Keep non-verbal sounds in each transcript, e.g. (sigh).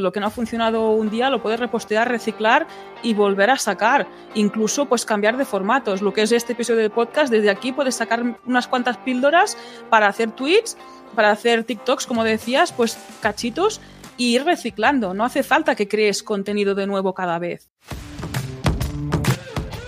lo que no ha funcionado un día lo puedes repostear, reciclar y volver a sacar. Incluso pues cambiar de formatos. Lo que es este episodio de podcast, desde aquí puedes sacar unas cuantas píldoras para hacer tweets, para hacer TikToks, como decías, pues cachitos y ir reciclando. No hace falta que crees contenido de nuevo cada vez.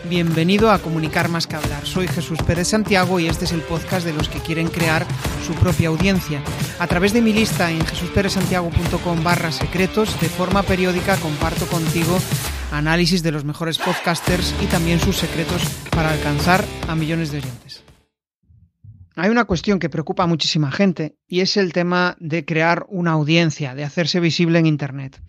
Bienvenido a Comunicar más que hablar. Soy Jesús Pérez Santiago y este es el podcast de los que quieren crear su propia audiencia. A través de mi lista en jesusperezsantiago.com barra secretos, de forma periódica comparto contigo análisis de los mejores podcasters y también sus secretos para alcanzar a millones de oyentes. Hay una cuestión que preocupa muchísima gente y es el tema de crear una audiencia, de hacerse visible en Internet.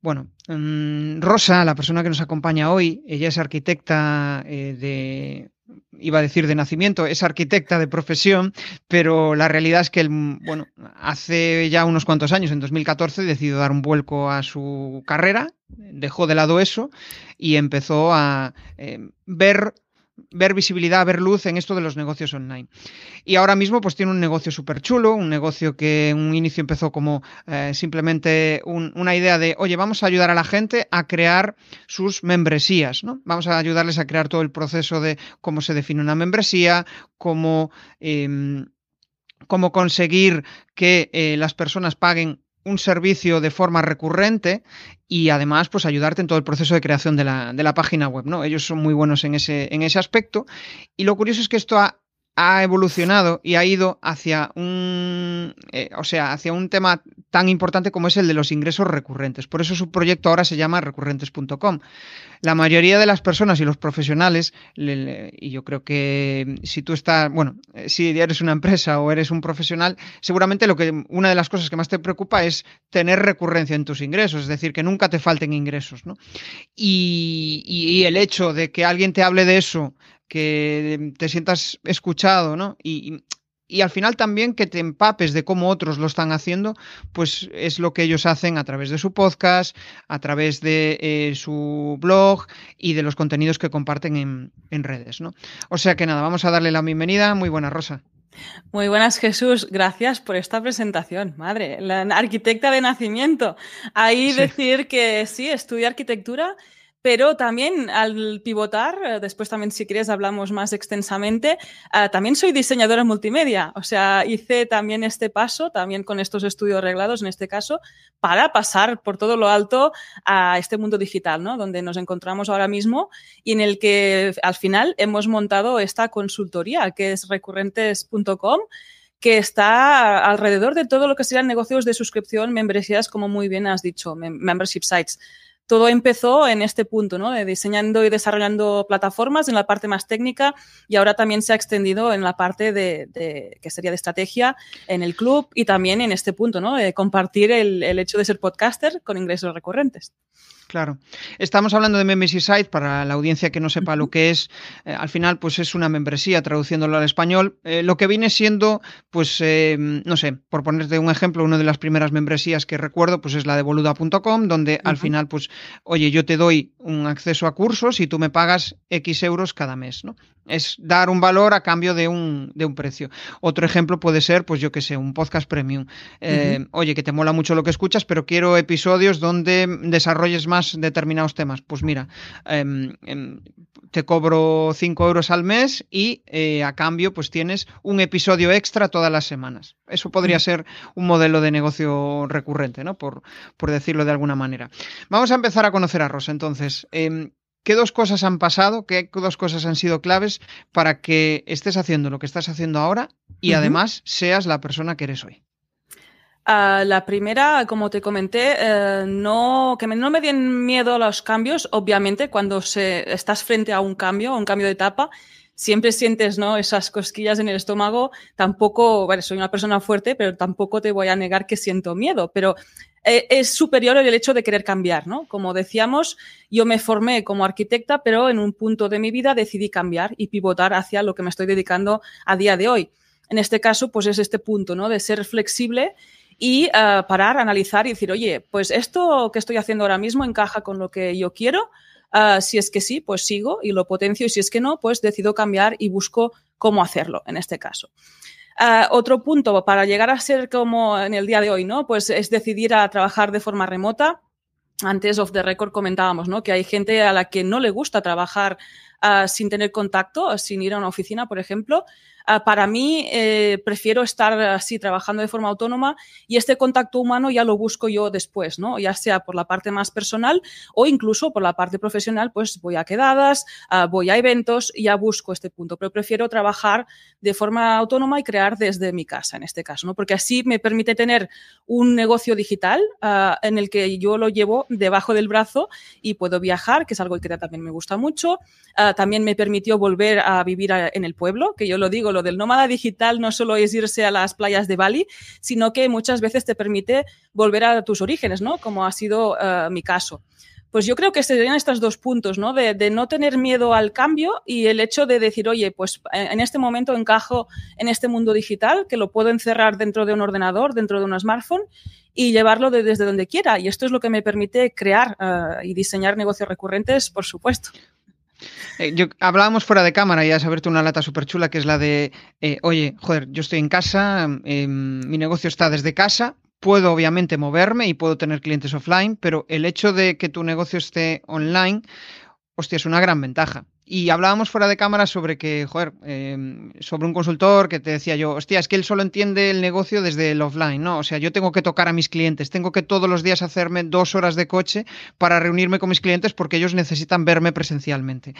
Bueno, mm, Rosa, la persona que nos acompaña hoy, ella es arquitecta eh, de, iba a decir de nacimiento, es arquitecta de profesión, pero la realidad es que, bueno, hace ya unos cuantos años, en 2014, decidió dar un vuelco a su carrera, dejó de lado eso y empezó a eh, ver ver visibilidad, ver luz en esto de los negocios online. Y ahora mismo pues tiene un negocio súper chulo, un negocio que en un inicio empezó como eh, simplemente una idea de, oye, vamos a ayudar a la gente a crear sus membresías, ¿no? Vamos a ayudarles a crear todo el proceso de cómo se define una membresía, cómo... Em, cómo conseguir que eh, las personas paguen un servicio de forma recurrente y además pues ayudarte en todo el proceso de creación de la, de la, página web. ¿no? Ellos son muy buenos en ese, en ese aspecto y lo curioso es que esto ha, ha evolucionado y ha ido hacia un, eh, o sea, hacia un tema tan importante como es el de los ingresos recurrentes. Por eso su proyecto ahora se llama recurrentes.com. La mayoría de las personas y los profesionales, y yo creo que si tú estás, bueno, eh, si eres una empresa o eres un profesional, seguramente lo que una de las cosas que más te preocupa es tener recurrencia en tus ingresos, es decir, que nunca te falten ingresos, ¿no? y el hecho de que alguien te hable de eso que te sientas escuchado, ¿no? Y, y, al final también que te empapes de cómo otros lo están haciendo, pues es lo que ellos hacen a través de su podcast, a través de eh, su blog y de los contenidos que comparten en, en redes, ¿no? O sea que nada, vamos a darle la bienvenida. Muy buena, Rosa. Muy buenas, Jesús. Gracias por esta presentación. Madre, la arquitecta de nacimiento. Ahí decir que sí, estudia arquitectura pero también al pivotar, eh, después también si quieres hablamos más extensamente, uh, también soy diseñadora multimedia, o sea, hice también este paso, también con estos estudios reglados en este caso, para pasar por todo lo alto a este mundo digital, ¿no? Donde nos encontramos ahora mismo y en el que al final hemos montado esta consultoría que es recurrentes.com que está alrededor de todo lo que serían negocios de suscripción, membresías, como muy bien has dicho, membership sites todo empezó en este punto, ¿no? De diseñando y desarrollando plataformas en la parte más técnica y ahora también se ha extendido en la parte de, que sería de estrategia en el club y también en este punto, ¿no? De compartir el, el hecho de ser podcaster con ingresos recurrentes. Claro. Estamos hablando de Membership Site para la audiencia que no sepa lo que es. Eh, al final, pues es una membresía, traduciéndolo al español. Eh, lo que viene siendo, pues, eh, no sé, por ponerte un ejemplo, una de las primeras membresías que recuerdo, pues es la de boluda.com, donde al final, pues, oye, yo te doy un acceso a cursos y tú me pagas X euros cada mes, ¿no? Es dar un valor a cambio de un, de un precio. Otro ejemplo puede ser, pues yo que sé, un podcast premium. Oye, que te mola mucho lo que escuchas, pero quiero episodios donde desarrolles más determinados temas. Pues mira, em, em, te cobro 5 euros al mes y eh, a cambio pues tienes un episodio extra todas las semanas. Eso podría mm. ser un modelo de negocio recurrente, ¿no? Por, por decirlo de alguna manera. Vamos a empezar a conocer a Rosa. Entonces, em, ¿Qué dos cosas han pasado? ¿Qué dos cosas han sido claves para que estés haciendo lo que estás haciendo ahora y además seas la persona que eres hoy? Ah, la primera, como te comenté, eh, no, que no me den miedo los cambios. Obviamente, cuando estás frente a un cambio, a un cambio de etapa, siempre sientes ¿no? esas cosquillas en el estómago. Tampoco, soy una persona fuerte, pero tampoco te voy a negar que siento miedo. Pero eh, es superior el hecho de querer cambiar, ¿no? Como decíamos, yo me formé como arquitecta, pero en un punto de mi vida decidí cambiar y pivotar hacia lo que me estoy dedicando a día de hoy. En este caso, pues es este punto, ¿no? De ser flexible y uh, parar, analizar y decir, oye, pues esto que estoy haciendo ahora mismo encaja con lo que yo quiero. Uh, si es que sí, pues sigo y lo potencio y si es que no, pues decido cambiar y busco cómo hacerlo en este caso. Ah, otro punto para llegar a ser como en el día de hoy, ¿no? Pues es decidir a trabajar de forma remota. Antes of the record comentábamos, ¿no? Que hay gente a la que no le gusta trabajar uh, sin tener contacto, sin ir a una oficina, por ejemplo. Uh, para mí, eh, prefiero estar así trabajando de forma autónoma y este contacto humano ya lo busco yo después, ¿no? Ya sea por la parte más personal o incluso por la parte profesional, pues voy a quedadas, uh, voy a eventos y ya busco este punto. Pero prefiero trabajar de forma autónoma y crear desde mi casa, en este caso, ¿no? Porque así me permite tener un negocio digital en el que yo lo llevo debajo del brazo y puedo viajar, que es algo que también me gusta mucho. También me permitió volver a vivir en el pueblo, que yo lo digo, lo del nómada digital no solo es irse a las playas de Bali, sino que muchas veces te permite volver a tus orígenes, ¿no? Como ha sido uh, mi caso. Pues yo creo que serían estos dos puntos, ¿no? De, no tener miedo al cambio y el hecho de decir, oye, pues en este momento encajo en este mundo digital, que lo puedo encerrar dentro de un ordenador, dentro de un smartphone y llevarlo de, desde donde quiera. Y esto es lo que me permite crear uh, y diseñar negocios recurrentes, por supuesto. Eh, yo, hablábamos fuera de cámara y has abierto una lata súper chula que es la de, eh, oye, joder, yo estoy en casa, eh, mi negocio está desde casa, puedo obviamente moverme y puedo tener clientes offline, pero el hecho de que tu negocio esté online, hostia, es una gran ventaja. Y hablábamos fuera de cámara sobre que, joder, eh, sobre un consultor que te decía yo, hostia, es que él solo entiende el negocio desde el offline, ¿no? O sea, yo tengo que tocar a mis clientes, tengo que todos los días hacerme dos horas de coche para reunirme con mis clientes porque ellos necesitan verme presencialmente.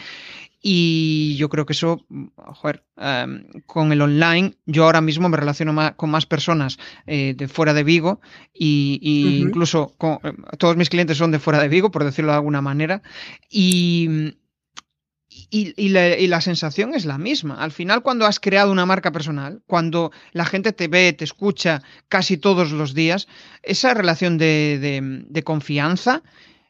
Y yo creo que eso, joder, eh, con el online, yo ahora mismo me relaciono más, con más personas eh, de fuera de Vigo y, y uh -huh. incluso con, eh, todos mis clientes son de fuera de Vigo, por decirlo de alguna manera. Y y, y, la, y, la, sensación es la misma. Al final, cuando has creado una marca personal, cuando la gente te ve, te escucha casi todos los días, esa relación de, de, de confianza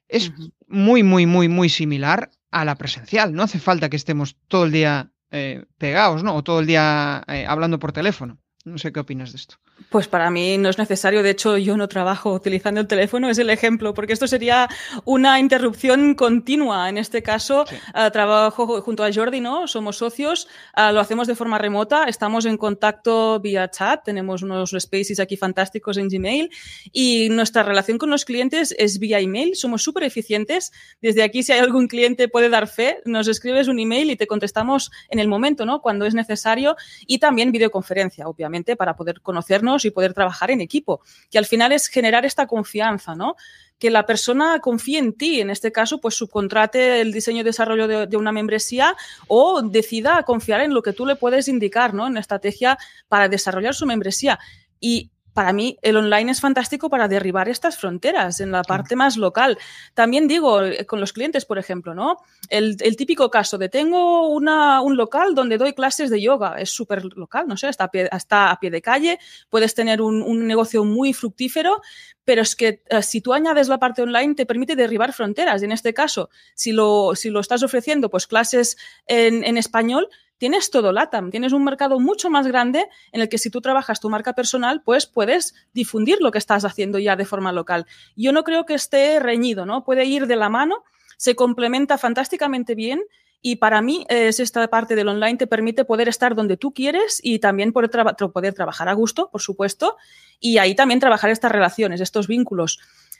es uh -huh. muy, muy, muy, muy similar a la presencial. No hace falta que estemos todo el día eh, pegados, ¿no? O todo el día eh, hablando por teléfono. No sé qué opinas de esto. Pues para mí no es necesario. De hecho, yo no trabajo utilizando el teléfono, es el ejemplo, porque esto sería una interrupción continua. En este caso, sí. uh, trabajo junto a Jordi, ¿no? Somos socios, uh, lo hacemos de forma remota, estamos en contacto vía chat, tenemos unos spaces aquí fantásticos en Gmail y nuestra relación con los clientes es vía email. Somos súper eficientes. Desde aquí, si hay algún cliente puede dar fe, nos escribes un email y te contestamos en el momento, ¿no? Cuando es necesario y también videoconferencia, obviamente, para poder conocernos y poder trabajar en equipo, que al final es generar esta confianza, ¿no? que la persona confíe en ti, en este caso, pues subcontrate el diseño y desarrollo de, una membresía o decida confiar en lo que tú le puedes indicar, ¿no? En la estrategia para desarrollar su membresía. Y para mí el online es fantástico para derribar estas fronteras en la parte más local. También digo, eh, con los clientes, por ejemplo, ¿no? El, el típico caso de tengo una, un local donde doy clases de yoga, es súper local, no sé, está a, pie, está a pie de calle, puedes tener un, un negocio muy fructífero, pero es que uh, si tú añades la parte online te permite derribar fronteras. Y en este caso, si lo, si lo estás ofreciendo, pues clases en, en español, tienes todo LATAM, tienes un mercado mucho más grande en el que si tú trabajas tu marca personal, pues puedes difundir lo que estás haciendo ya de forma local. Yo no creo que esté reñido, ¿no? Puede ir de la mano, se complementa fantásticamente bien y para mí es esta parte del online te permite poder estar donde tú quieres y también poder, tra poder trabajar a gusto, por supuesto, y ahí también trabajar estas relaciones, estos vínculos.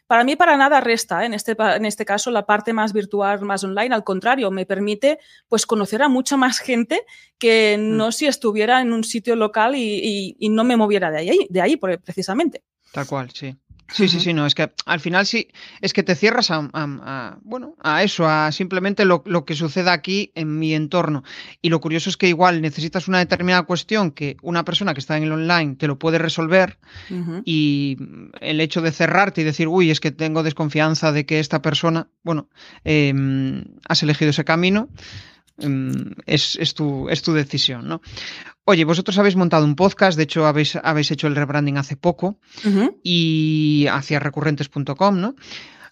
Para mí, para nada resta, ¿eh? en, este, en este caso, la parte más virtual, más online. Al contrario, me permite pues, conocer a mucha más gente que mm. no si estuviera en un sitio local y, y, y no me moviera de ahí, de ahí precisamente. Tal cual, sí. Sí, sí, sí, no, es que al final sí, es que te cierras a, a, a bueno, a eso, a simplemente lo, lo, que suceda aquí en mi entorno. Y lo curioso es que igual necesitas una determinada cuestión que una persona que está en el online te lo puede resolver uh -huh. y el hecho de cerrarte y decir, uy, es que tengo desconfianza de que esta persona, bueno, eh, has elegido ese camino, es, es, tu, es tu decisión, ¿no? Oye, vosotros habéis montado un podcast, de hecho habéis, habéis hecho el rebranding hace poco uh -huh. y hacia recurrentes.com, ¿no?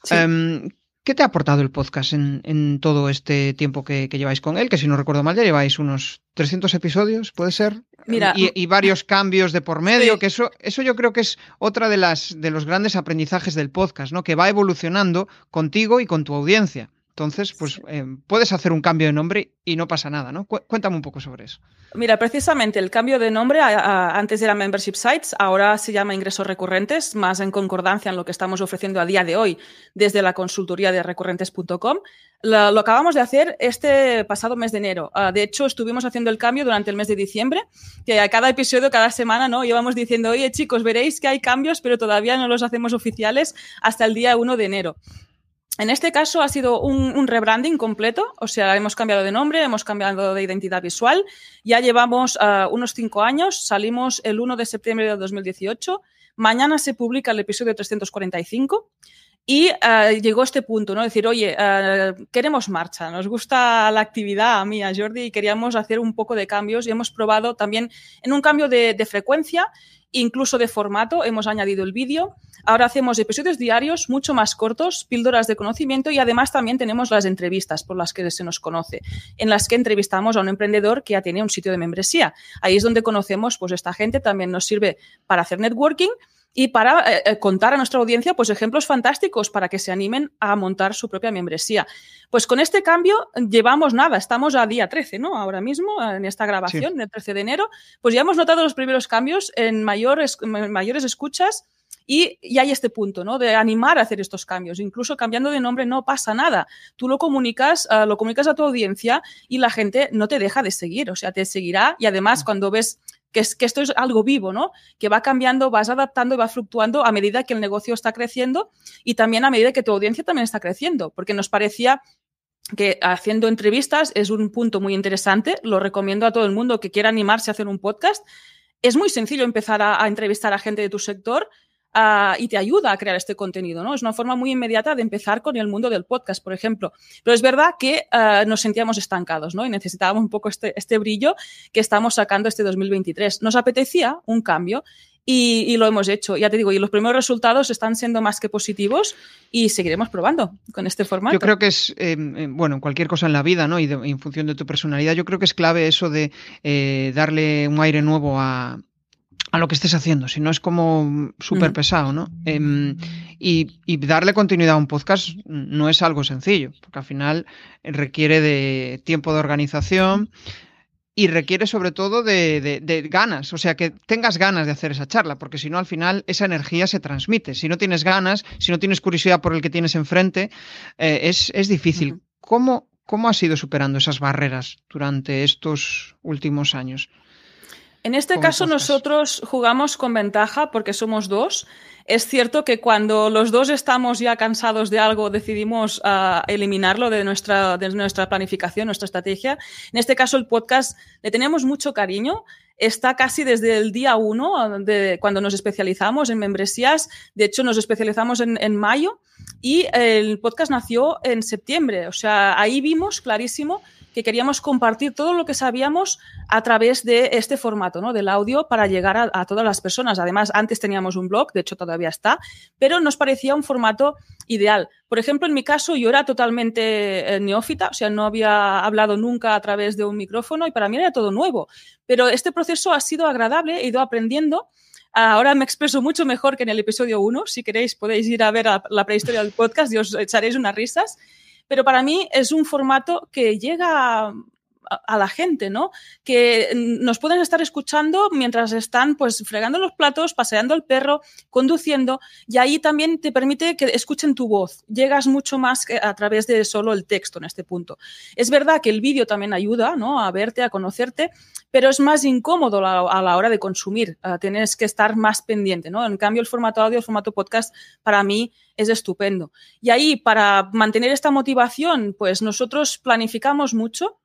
Sí. Um, ¿Qué te ha aportado el podcast en, en todo este tiempo que, que, lleváis con él? Que si no recuerdo mal, ya lleváis unos 300 episodios, ¿puede ser? Mira, y, y varios cambios de por medio, sí. que eso, eso yo creo que es otra de, las, de los grandes aprendizajes del podcast, ¿no? Que va evolucionando contigo y con tu audiencia. Entonces, pues eh, puedes hacer un cambio de nombre y no pasa nada, ¿no? Cuéntame un poco sobre eso. Mira, precisamente el cambio de nombre antes era Membership Sites, ahora se llama Ingresos Recurrentes, más en concordancia en lo que estamos ofreciendo a día de hoy desde la consultoría de recurrentes.com. Lo, lo, acabamos de hacer este pasado mes de enero. Ah, de hecho, estuvimos haciendo el cambio durante el mes de diciembre, que a cada episodio, cada semana, ¿no? Íbamos diciendo, oye chicos, veréis que hay cambios, pero todavía no los hacemos oficiales hasta el día 1 de enero. En este caso ha sido un, rebranding completo, o sea, hemos cambiado de nombre, hemos cambiado de identidad visual. Ya llevamos uh, unos cinco años, salimos el 1 de septiembre de 2018. Mañana se publica el episodio 345 y uh, llegó este punto, ¿no? Decir, oye, uh, queremos marcha, nos gusta la actividad a mí, a Jordi, y queríamos hacer un poco de cambios y hemos probado también en un cambio de, de frecuencia incluso de formato, hemos añadido el vídeo. Ahora hacemos episodios diarios mucho más cortos, píldoras de conocimiento y además también tenemos las entrevistas por las que se nos conoce, en las que entrevistamos a un emprendedor que ya tiene un sitio de membresía. Ahí es donde conocemos, pues esta gente también nos sirve para hacer networking y para eh, eh, contar a nuestra audiencia pues, ejemplos fantásticos para que se animen a montar su propia membresía. Pues con este cambio llevamos nada, estamos a día 13, ¿no? Ahora mismo, en esta grabación del 13 de enero, pues ya hemos notado los primeros cambios en mayores, mayores escuchas. Y, y, hay este punto, ¿no? De animar a hacer estos cambios. Incluso cambiando de nombre no pasa nada. Tú lo comunicas, uh, lo comunicas a tu audiencia y la gente no te deja de seguir. O sea, te seguirá y además mm. cuando ves que, es, que esto es algo vivo, ¿no? Que va cambiando, vas adaptando y va fluctuando a medida que el negocio está creciendo y también a medida que tu audiencia también está creciendo, porque nos parecía que haciendo entrevistas es un punto muy interesante, lo recomiendo a todo el mundo que quiera animarse a hacer un podcast. Es muy sencillo empezar a, a entrevistar a gente de tu sector uh, y te ayuda a crear este contenido, ¿no? Es una forma muy inmediata de empezar con el mundo del podcast, por ejemplo. Pero es verdad que uh, nos sentíamos estancados, ¿no? Y necesitábamos un poco este, este brillo que estamos sacando este 2023. Nos apetecía un cambio y, lo hemos hecho. Ya te digo, y los primeros resultados están siendo más que positivos y seguiremos probando con este formato. Yo creo que es, eh, bueno, cualquier cosa en la vida, ¿no? Y, en función de tu personalidad, yo creo que es clave eso de eh, darle un aire nuevo a, a lo que estés haciendo, si no es como súper pesado, ¿no? Eh, y, y, darle continuidad a un podcast no es algo sencillo, porque al final requiere de tiempo de organización y requiere sobre todo de, de, de, ganas, o sea, que tengas ganas de hacer esa charla, porque si no al final esa energía se transmite. Si no tienes ganas, si no tienes curiosidad por el que tienes enfrente, eh, es, es, difícil. Uh -huh. ¿Cómo, ¿Cómo has ido superando esas barreras durante estos últimos años? En este caso nosotros jugamos con ventaja porque somos dos. Es cierto que cuando los dos estamos ya cansados de algo decidimos uh, eliminarlo de nuestra, de nuestra planificación, nuestra estrategia. En este caso el podcast le tenemos mucho cariño está casi desde el día uno de cuando nos especializamos en membresías. De hecho, nos especializamos en, en, mayo y el podcast nació en septiembre. O sea, ahí vimos clarísimo que queríamos compartir todo lo que sabíamos a través de este formato, ¿no? Del audio para llegar a, todas las personas. Además, antes teníamos un blog, de hecho todavía está, pero nos parecía un formato ideal. Por ejemplo, en mi caso, yo era totalmente eh, neófita, o sea, no había hablado nunca a través de un micrófono y para mí era todo nuevo. Pero este proceso ha sido agradable, he ido aprendiendo. Ahora me expreso mucho mejor que en el episodio 1. Si queréis, podéis ir a ver la prehistoria del podcast y os echaréis unas risas pero para mí es un formato que llega a la gente, ¿no? Que nos pueden estar escuchando mientras están pues fregando los platos, paseando el perro, conduciendo y ahí también te permite que escuchen tu voz. Llegas mucho más a través de solo el texto en este punto. Es verdad que el vídeo también ayuda, ¿no? A verte, a conocerte, pero es más incómodo a la hora de consumir. Uh, tienes que estar más pendiente, ¿no? En cambio, el formato audio, el formato podcast, para mí es estupendo. Y ahí, para mantener esta motivación, pues nosotros planificamos mucho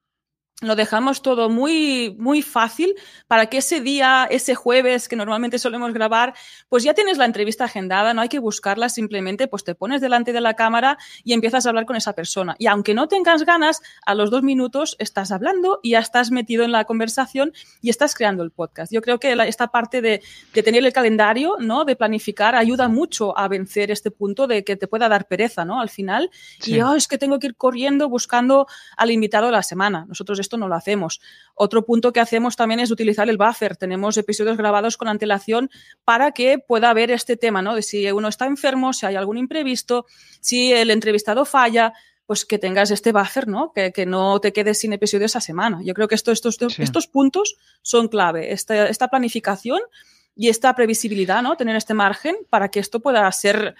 lo dejamos todo muy, muy fácil para que ese día, ese jueves que normalmente solemos grabar, pues ya tienes la entrevista agendada, no hay que buscarla, simplemente pues te pones delante de la cámara y empiezas a hablar con esa persona. Y aunque no tengas ganas, a los dos minutos estás hablando y ya estás metido en la conversación y estás creando el podcast. Yo creo que la, esta parte de, de, tener el calendario, ¿no? De planificar, ayuda mucho a vencer este punto de que te pueda dar pereza, ¿no? Al final. Sí. Y, oh, es que tengo que ir corriendo buscando al invitado de la semana. Nosotros esto no lo hacemos. Otro punto que hacemos también es utilizar el buffer. Tenemos episodios grabados con antelación para que pueda haber este tema, ¿no? De si uno está enfermo, si hay algún imprevisto, si el entrevistado falla, pues que tengas este buffer, ¿no? Que, que no te quedes sin episodios a semana. Yo creo que esto, estos, estos puntos son clave. Esta, esta planificación y esta previsibilidad, ¿no? Tener este margen para que esto pueda ser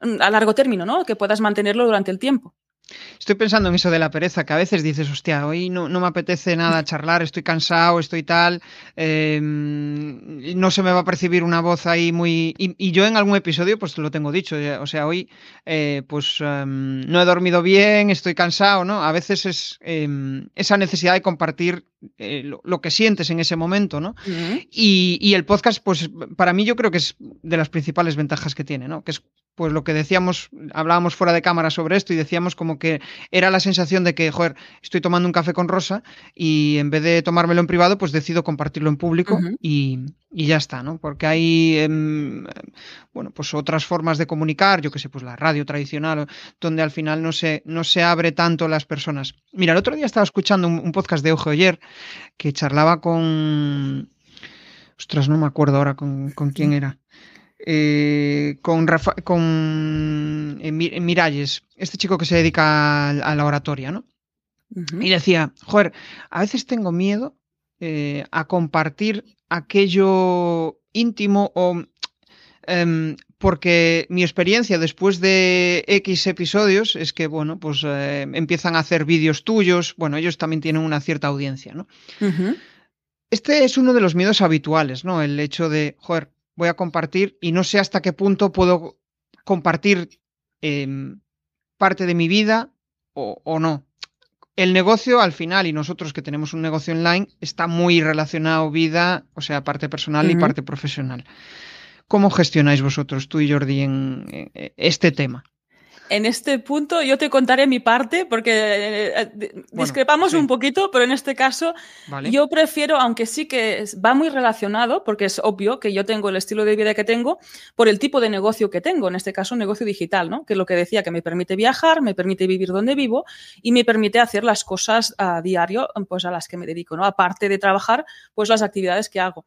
mm, a largo término, ¿no? Que puedas mantenerlo durante el tiempo. Estoy pensando en eso de la pereza, que a veces dices, hostia, hoy no, no me apetece nada (laughs) charlar, estoy cansado, estoy tal, eh, no se me va a percibir una voz ahí muy... Y, yo en algún episodio pues lo tengo dicho, o sea, hoy eh, pues um, no he dormido bien, estoy cansado, ¿no? A veces es eh, esa necesidad de compartir eh, lo, lo, que sientes en ese momento, ¿no? Uh -huh. y, y, el podcast, pues para mí yo creo que es de las principales ventajas que tiene, ¿no? Que es pues lo que decíamos, hablábamos fuera de cámara sobre esto y decíamos como que era la sensación de que, joder, estoy tomando un café con Rosa y en vez de tomármelo en privado, pues decido compartirlo en público uh -huh. y, y, ya está, ¿no? Porque hay, eh, bueno, pues otras formas de comunicar, yo que sé, pues la radio tradicional, donde al final no se, no se abre tanto las personas. Mira, el otro día estaba escuchando un, un podcast de Ojo ayer que charlaba con... Ostras, no me acuerdo ahora con, con quién era eh, con, Rafa, con eh, Miralles, este chico que se dedica a, a la oratoria, ¿no? Uh -huh. Y decía, joder, a veces tengo miedo eh, a compartir aquello íntimo o eh, porque mi experiencia después de X episodios es que, bueno, pues eh, empiezan a hacer vídeos tuyos, bueno, ellos también tienen una cierta audiencia, ¿no? Uh -huh. Este es uno de los miedos habituales, ¿no? El hecho de, joder, voy a compartir y no sé hasta qué punto puedo compartir eh, parte de mi vida o, o, no. El negocio al final, y nosotros que tenemos un negocio online, está muy relacionado vida, o sea, parte personal uh -huh. y parte profesional. ¿Cómo gestionáis vosotros, tú y Jordi, en, en este tema? En este punto yo te contaré mi parte porque eh, discrepamos bueno, sí. un poquito, pero en este caso vale. yo prefiero, aunque sí que va muy relacionado, porque es obvio que yo tengo el estilo de vida que tengo por el tipo de negocio que tengo, en este caso un negocio digital, ¿no? que es lo que decía, que me permite viajar, me permite vivir donde vivo y me permite hacer las cosas a diario pues, a las que me dedico, ¿no? aparte de trabajar, pues las actividades que hago.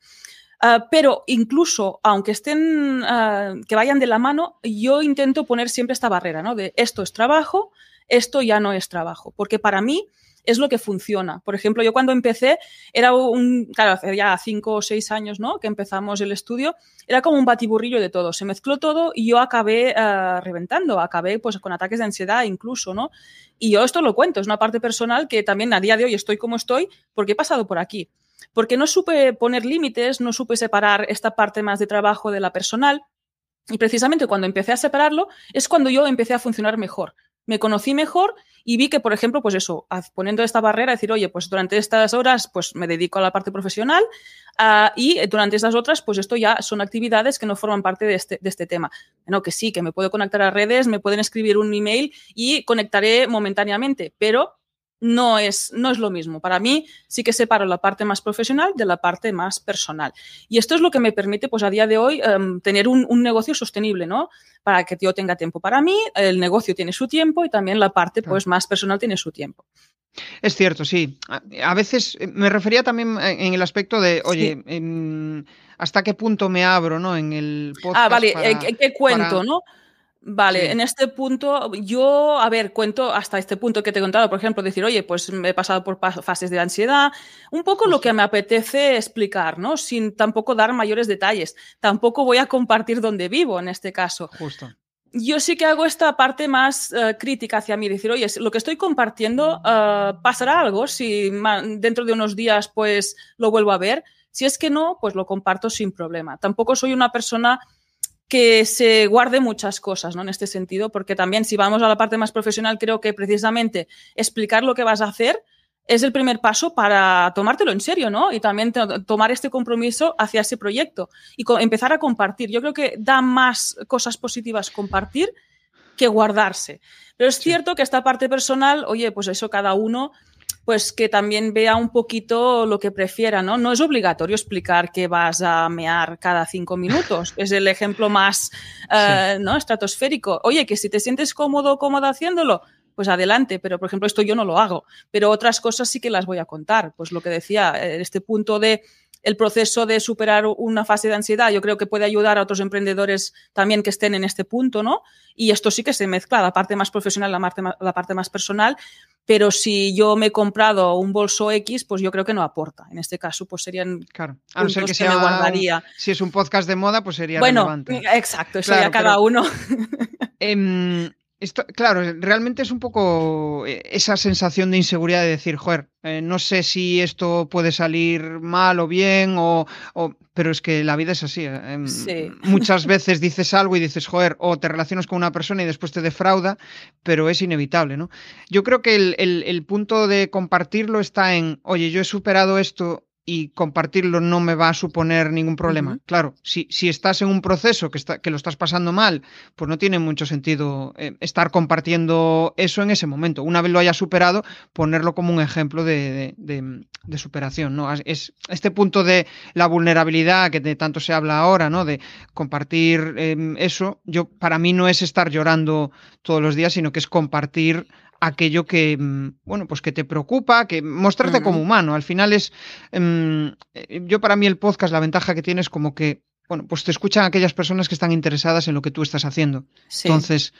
Uh, pero incluso, aunque estén, uh, que vayan de la mano, yo intento poner siempre esta barrera, ¿no? De esto es trabajo, esto ya no es trabajo, porque para mí es lo que funciona. Por ejemplo, yo cuando empecé, era un, claro, hace ya cinco o seis años, ¿no? Que empezamos el estudio, era como un batiburrillo de todo, se mezcló todo y yo acabé uh, reventando, acabé pues con ataques de ansiedad incluso, ¿no? Y yo esto lo cuento, es una parte personal que también a día de hoy estoy como estoy porque he pasado por aquí porque no supe poner límites, no supe separar esta parte más de trabajo de la personal. Y precisamente cuando empecé a separarlo es cuando yo empecé a funcionar mejor. Me conocí mejor y vi que, por ejemplo, pues eso, poniendo esta barrera, decir, oye, pues durante estas horas pues me dedico a la parte profesional uh, y durante estas otras, pues esto ya son actividades que no forman parte de este, de este tema. No, que sí, que me puedo conectar a redes, me pueden escribir un email y conectaré momentáneamente, pero no es, no es lo mismo. Para mí sí que separo la parte más profesional de la parte más personal. Y esto es lo que me permite, pues a día de hoy, um, tener un, un, negocio sostenible, ¿no? Para que yo tenga tiempo para mí, el negocio tiene su tiempo y también la parte, pues, más personal tiene su tiempo. Es cierto, sí. A veces eh, me refería también en el aspecto de, oye, sí. en, hasta qué punto me abro, ¿no? En el podcast. Ah, vale, para, ¿qué cuento, para... no? Vale, sí. en este punto, yo, a ver, cuento hasta este punto que te he contado, por ejemplo, decir, oye, pues me he pasado por fases de ansiedad, un poco lo que me apetece explicar, ¿no? Sin tampoco dar mayores detalles. Tampoco voy a compartir dónde vivo en este caso. Justo. Yo sí que hago esta parte más uh, crítica hacia mí, decir, oye, lo que estoy compartiendo, uh, ¿pasará algo? Si dentro de unos días, pues, lo vuelvo a ver. Si es que no, pues lo comparto sin problema. Tampoco soy una persona que se guarde muchas cosas, ¿no? En este sentido, porque también si vamos a la parte más profesional, creo que precisamente explicar lo que vas a hacer es el primer paso para tomártelo en serio, ¿no? Y también tomar este compromiso hacia ese proyecto y empezar a compartir. Yo creo que da más cosas positivas compartir que guardarse. Pero es sí. cierto que esta parte personal, oye, pues eso cada uno pues que también vea un poquito lo que prefiera, ¿no? No es obligatorio explicar que vas a mear cada cinco minutos. (laughs) Es el ejemplo más uh, sí. ¿no? estratosférico. Oye, que si te sientes cómodo o cómoda haciéndolo, pues adelante, pero por ejemplo esto yo no lo hago, pero otras cosas sí que las voy a contar, pues lo que decía, este punto de el proceso de superar una fase de ansiedad, yo creo que puede ayudar a otros emprendedores también que estén en este punto, ¿no? Y esto sí que se mezcla, la parte más profesional, la parte más, la parte más personal, pero si yo me he comprado un bolso X, pues yo creo que no aporta. En este caso, pues serían claro. A no ser que, sea me guardaría. si es un podcast de moda, pues sería bueno, relevante. exacto, eso ya cada uno. Em, esto, claro, realmente es un poco eh, esa sensación de inseguridad de decir, joder, eh, no sé si esto puede salir mal o bien, o, pero es que la vida es así. Eh, em, muchas (laughs) veces dices algo y dices, joder, o te relacionas con una persona y después te defrauda, pero es inevitable, ¿no? Yo creo que el, el punto de compartirlo está en, oye, yo he superado esto y compartirlo no me va a suponer ningún problema. Claro, si, si, estás en un proceso que, está, que lo estás pasando mal, pues no tiene mucho sentido eh, estar compartiendo eso en ese momento. Una vez lo hayas superado, ponerlo como un ejemplo de, de, superación. ¿no? Es este punto de la vulnerabilidad que de tanto se habla ahora, ¿no? de compartir em, eso, yo para mí no es estar llorando todos los días, sino que es compartir aquello que, mm, bueno, pues que te preocupa, que mostrarte como humano. Al final es, em, eh, yo para mí el podcast, la ventaja que tiene es como que, bueno, pues te escuchan aquellas personas que están interesadas en lo que tú estás haciendo. Entonces,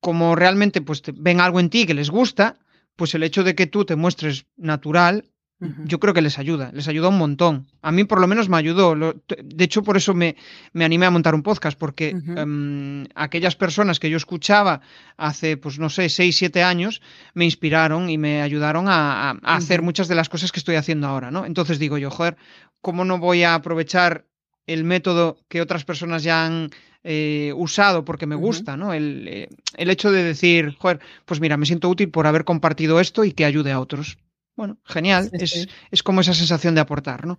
como realmente pues ven algo en ti que les gusta, pues el hecho de que tú te muestres natural yo creo que les ayuda, les ayuda un montón. A mí por lo menos me ayudó. De hecho, por eso me, me animé a montar un podcast, porque em, aquellas personas que yo escuchaba hace, pues no sé, seis, siete años, me inspiraron y me ayudaron a, hacer muchas de las cosas que estoy haciendo ahora, ¿no? Entonces digo yo, joder, ¿cómo no voy a aprovechar el método que otras personas ya han eh, usado porque me gusta, ¿no? El, eh, el hecho de decir, joder, pues mira, me siento útil por haber compartido esto y que ayude a otros. Bueno, genial. es, es, como esa sensación de aportar, ¿no?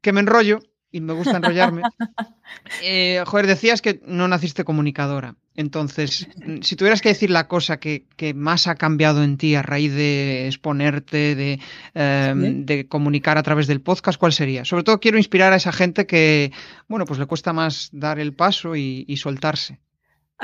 Que me enrollo y me gusta enrollarme. (laughs) Eh, joder, decías que no naciste comunicadora. Entonces, si tuvieras que decir la cosa que, que más ha cambiado en ti a raíz de exponerte, de, em, de, comunicar a través del podcast, ¿cuál sería? Sobre todo quiero inspirar a esa gente que, bueno, pues le cuesta más dar el paso y, y soltarse.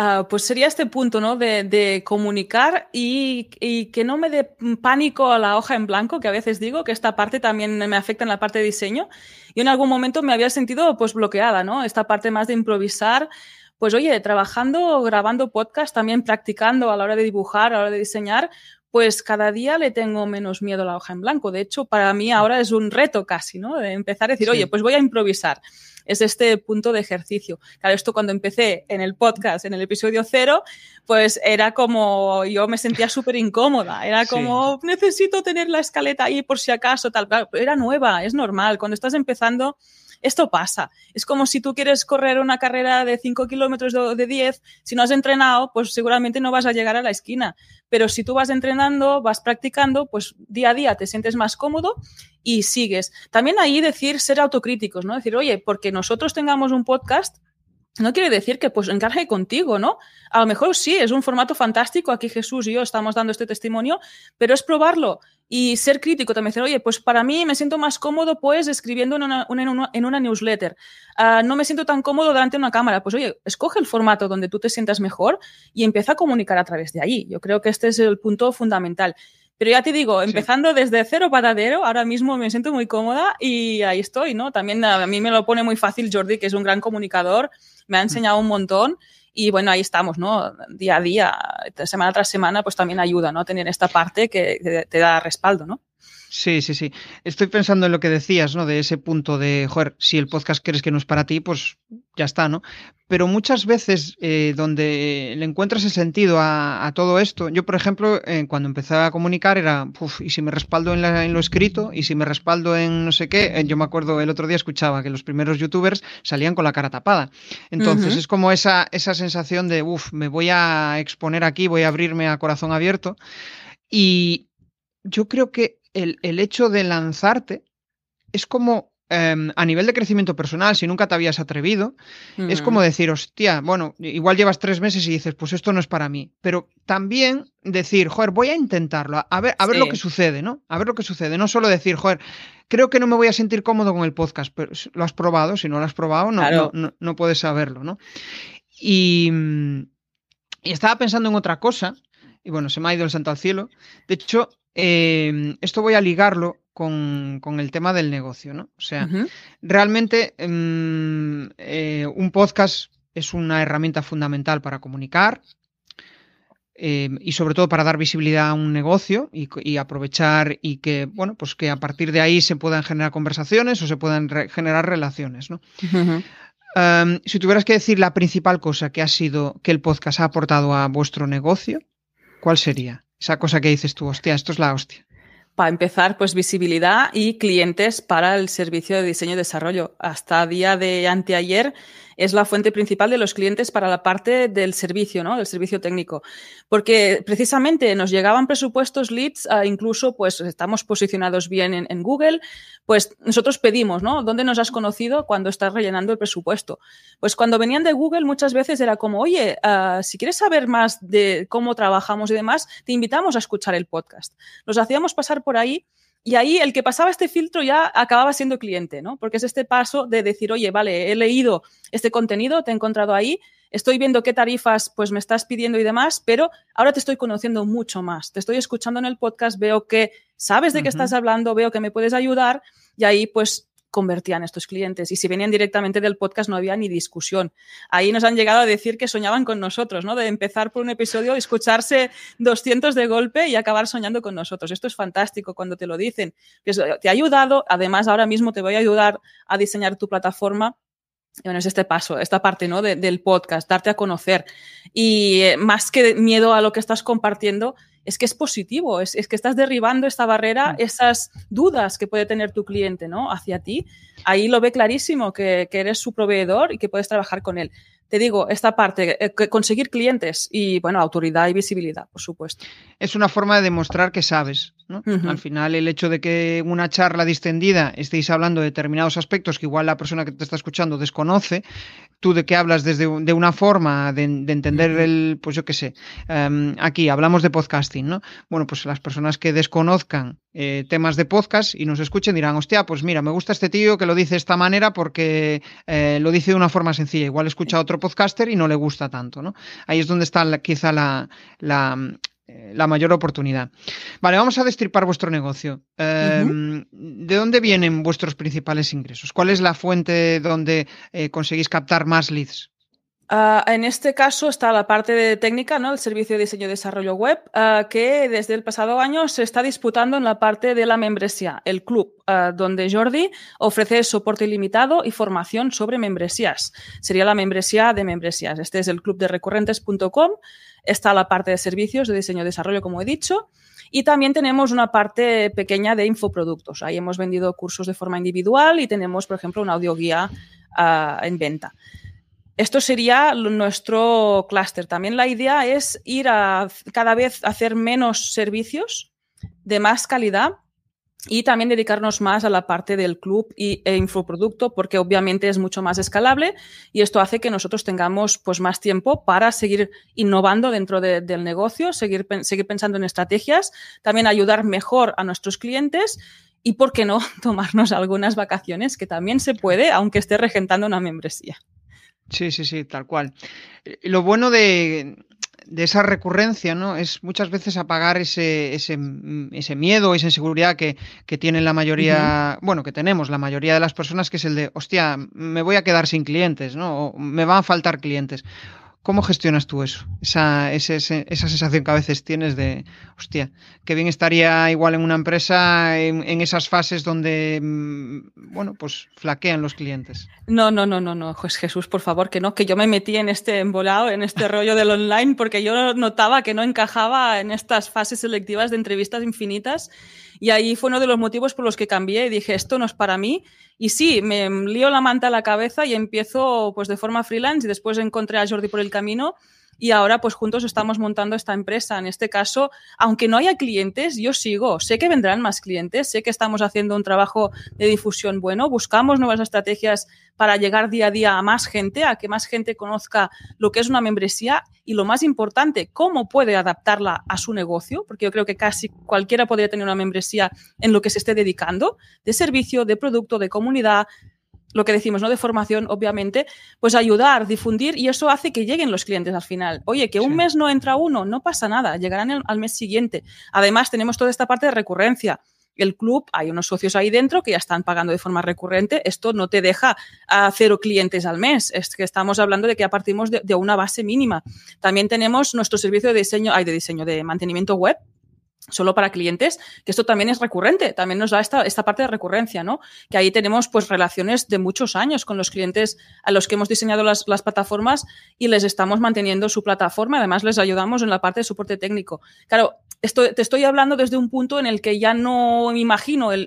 Ah, pues sería este punto, ¿no? De, comunicar y, que no me dé pánico a la hoja en blanco, que a veces digo que esta parte también me afecta en la parte de diseño. Yo en algún momento me había sentido pues bloqueada, ¿no? Esta parte más de improvisar, pues oye, trabajando, grabando podcast, también practicando a la hora de dibujar, a la hora de diseñar, pues cada día le tengo menos miedo a la hoja en blanco. De hecho, para mí ahora es un reto casi, ¿no? De empezar a decir, oye, pues voy a improvisar es este punto de ejercicio. Claro, esto cuando empecé en el podcast, en el episodio cero, pues era como, yo me sentía (laughs) súper incómoda, era como, necesito tener la escaleta ahí por si acaso, tal, claro, era nueva, es normal, cuando estás empezando esto pasa. Es como si tú quieres correr una carrera de 5 kilómetros de 10, si no has entrenado, pues seguramente no vas a llegar a la esquina. Pero si tú vas entrenando, vas practicando, pues día a día te sientes más cómodo y sigues. También ahí decir, ser autocríticos, ¿no? Decir, oye, porque nosotros tengamos un podcast, no quiere decir que pues encaje contigo, ¿no? A lo mejor sí, es un formato fantástico, aquí Jesús y yo estamos dando este testimonio, pero es probarlo y ser crítico también, decir, oye, pues para mí me siento más cómodo pues escribiendo en una, en una, newsletter, ah, no me siento tan cómodo delante de una cámara, pues oye, escoge el formato donde tú te sientas mejor y empieza a comunicar a través de ahí. Yo creo que este es el punto fundamental. Pero ya te digo, empezando desde cero patadero, ahora mismo me siento muy cómoda y ahí estoy, ¿no? También a mí me lo pone muy fácil Jordi, que es un gran comunicador, me ha mm. enseñado un montón y bueno, ahí estamos, ¿no? Día a día, semana tras semana, pues también ayuda, ¿no? Tener esta parte que te da respaldo, ¿no? Sí, sí, sí. Estoy pensando en lo que decías, ¿no? De ese punto de, joder, si el podcast crees que no es para ti, pues ya está, ¿no? Pero muchas veces eh, donde le encuentras el sentido a, todo esto, yo por ejemplo, eh, cuando empecé a comunicar era, uff, y si me respaldo en, lo escrito, y si me respaldo en no sé qué, eh, yo me acuerdo el otro día escuchaba que los primeros youtubers salían con la cara tapada. Entonces es como esa, esa sensación de, uff, me voy a exponer aquí, voy a abrirme a corazón abierto. Y yo creo que el, hecho de lanzarte es como em, a nivel de crecimiento personal, si nunca te habías atrevido, es como decir, hostia, bueno, igual llevas tres meses y dices, pues esto no es para mí. Pero también decir, joder, voy a intentarlo, a ver, a ver lo que sucede, ¿no? A ver lo que sucede. No solo decir, joder, creo que no me voy a sentir cómodo con el podcast, pero lo has probado, si no lo has probado, no, no, puedes saberlo, ¿no? Y, y estaba pensando en otra cosa, y bueno, se me ha ido el santo al cielo. De hecho, Em, esto voy a ligarlo con, el tema del negocio, ¿no? O sea, realmente em, eh, un podcast es una herramienta fundamental para comunicar, em, y sobre todo para dar visibilidad a un negocio y, aprovechar y que, bueno, pues que a partir de ahí se puedan generar conversaciones o se puedan generar relaciones, ¿no? Si tuvieras que decir la principal cosa que ha sido que el podcast ha aportado a vuestro negocio, ¿cuál sería? Esa cosa que dices tú, hostia, esto es la hostia para empezar, pues visibilidad y clientes para el servicio de diseño y desarrollo. Hasta día de anteayer es la fuente principal de los clientes para la parte del servicio, ¿no? Del servicio técnico. Porque precisamente nos llegaban presupuestos leads, incluso pues estamos posicionados bien en, Google, pues nosotros pedimos, ¿no? ¿Dónde nos has conocido cuando estás rellenando el presupuesto? Pues cuando venían de Google muchas veces era como, oye, ah, si quieres saber más de cómo trabajamos y demás, te invitamos a escuchar el podcast. Nos hacíamos pasar por ahí y ahí el que pasaba este filtro ya acababa siendo cliente, ¿no? Porque es este paso de decir, oye, vale, he leído este contenido, te he encontrado ahí, estoy viendo qué tarifas pues me estás pidiendo y demás, pero ahora te estoy conociendo mucho más. Te estoy escuchando en el podcast, veo que sabes de qué estás hablando, veo que me puedes ayudar y ahí pues convertían estos clientes. Y si venían directamente del podcast no había ni discusión. Ahí nos han llegado a decir que soñaban con nosotros, ¿no? De empezar por un episodio, escucharse 200 de golpe y acabar soñando con nosotros. Esto es fantástico cuando te lo dicen. Te ha ayudado, además ahora mismo te voy a ayudar a diseñar tu plataforma bueno, es este paso, esta parte ¿no? del podcast, darte a conocer. Y eh, más que miedo a lo que estás compartiendo, es que es positivo, es, que estás derribando esta barrera, mm. esas dudas que puede tener tu cliente ¿no? hacia ti. Ahí lo ve clarísimo que, que eres su proveedor y que puedes trabajar con él te digo, esta parte, eh, conseguir clientes y, bueno, autoridad y visibilidad, por supuesto. Es una forma de demostrar que sabes. ¿no? Al final, el hecho de que en una charla distendida estéis hablando de determinados aspectos que igual la persona que te está escuchando desconoce, tú de qué hablas desde de una forma de, entender el, pues yo qué sé, em, aquí hablamos de podcasting, ¿no? Bueno, pues las personas que desconozcan eh, temas de podcast y nos escuchen dirán, hostia, pues mira, me gusta este tío que lo dice de esta manera porque eh, lo dice de una forma sencilla. Igual escucha otro podcaster y no le gusta tanto, ¿no? Ahí es donde está quizá la, eh, la, mayor oportunidad. Vale, vamos a destripar vuestro negocio. Em, ¿De dónde vienen vuestros principales ingresos? ¿Cuál es la fuente donde eh, conseguís captar más leads? Ah, en este caso está la parte de técnica, ¿no? el servicio de diseño y desarrollo web, ah, que desde el pasado año se está disputando en la parte de la membresía, el club, ah, donde Jordi ofrece soporte ilimitado y formación sobre membresías. Sería la membresía de membresías. Este es el club de recurrentes.com. Está la parte de servicios de diseño y desarrollo, como he dicho. Y también tenemos una parte pequeña de infoproductos. Ahí hemos vendido cursos de forma individual y tenemos, por ejemplo, una audioguía en venta. Esto sería nuestro clúster. También la idea es ir a cada vez hacer menos servicios de más calidad y también dedicarnos más a la parte del club y, e infoproducto porque obviamente es mucho más escalable y esto hace que nosotros tengamos pues más tiempo para seguir innovando dentro del negocio, seguir, seguir pensando en estrategias, también ayudar mejor a nuestros clientes y, ¿por qué no?, (laughs) tomarnos algunas vacaciones que también se puede aunque esté regentando una membresía. Sí, sí, sí, tal cual. Eh, lo bueno de, esa recurrencia, ¿no? Es muchas veces apagar ese, ese, mm, ese miedo, esa inseguridad que, que tienen la mayoría, bueno, que tenemos la mayoría de las personas, que es el de, hostia, me voy a quedar sin clientes, ¿no? O me van a faltar clientes. ¿Cómo gestionas tú eso? Esa, esa, sensación que a veces tienes de, hostia, qué bien estaría igual en una empresa en, esas fases donde, mm, bueno, pues flaquean los clientes. No, no, no, no, no, pues Jesús, por favor, que no, que yo me metí en este embolado, en este (laughs) rollo del online, porque yo notaba que no encajaba en estas fases selectivas de entrevistas infinitas y ahí fue uno de los motivos por los que cambié y dije, esto no es para mí. Y sí, me lío la manta a la cabeza y empiezo pues de forma freelance y después encontré a Jordi por el camino y ahora pues juntos estamos montando esta empresa. En este caso, aunque no haya clientes, yo sigo. Sé que vendrán más clientes, sé que estamos haciendo un trabajo de difusión bueno, buscamos nuevas estrategias para llegar día a día a más gente, a que más gente conozca lo que es una membresía y lo más importante, cómo puede adaptarla a su negocio, porque yo creo que casi cualquiera podría tener una membresía en lo que se esté dedicando, de servicio, de producto, de comunidad, lo que decimos, ¿no? De formación, obviamente, pues ayudar, difundir y eso hace que lleguen los clientes al final. Oye, que un mes no entra uno, no pasa nada, llegarán al mes siguiente. Además, tenemos toda esta parte de recurrencia. el club, hay unos socios ahí dentro que ya están pagando de forma recurrente. Esto no te deja a cero clientes al mes. Es que estamos hablando de que ya partimos de, de una base mínima. También tenemos nuestro servicio de diseño, hay de diseño de mantenimiento web, solo para clientes, que esto también es recurrente, también nos da esta, esta parte de recurrencia, ¿no? Que ahí tenemos pues relaciones de muchos años con los clientes a los que hemos diseñado las, las plataformas y les estamos manteniendo su plataforma, además les ayudamos en la parte de soporte técnico. Claro, esto, te estoy hablando desde un punto en el que ya no me imagino el,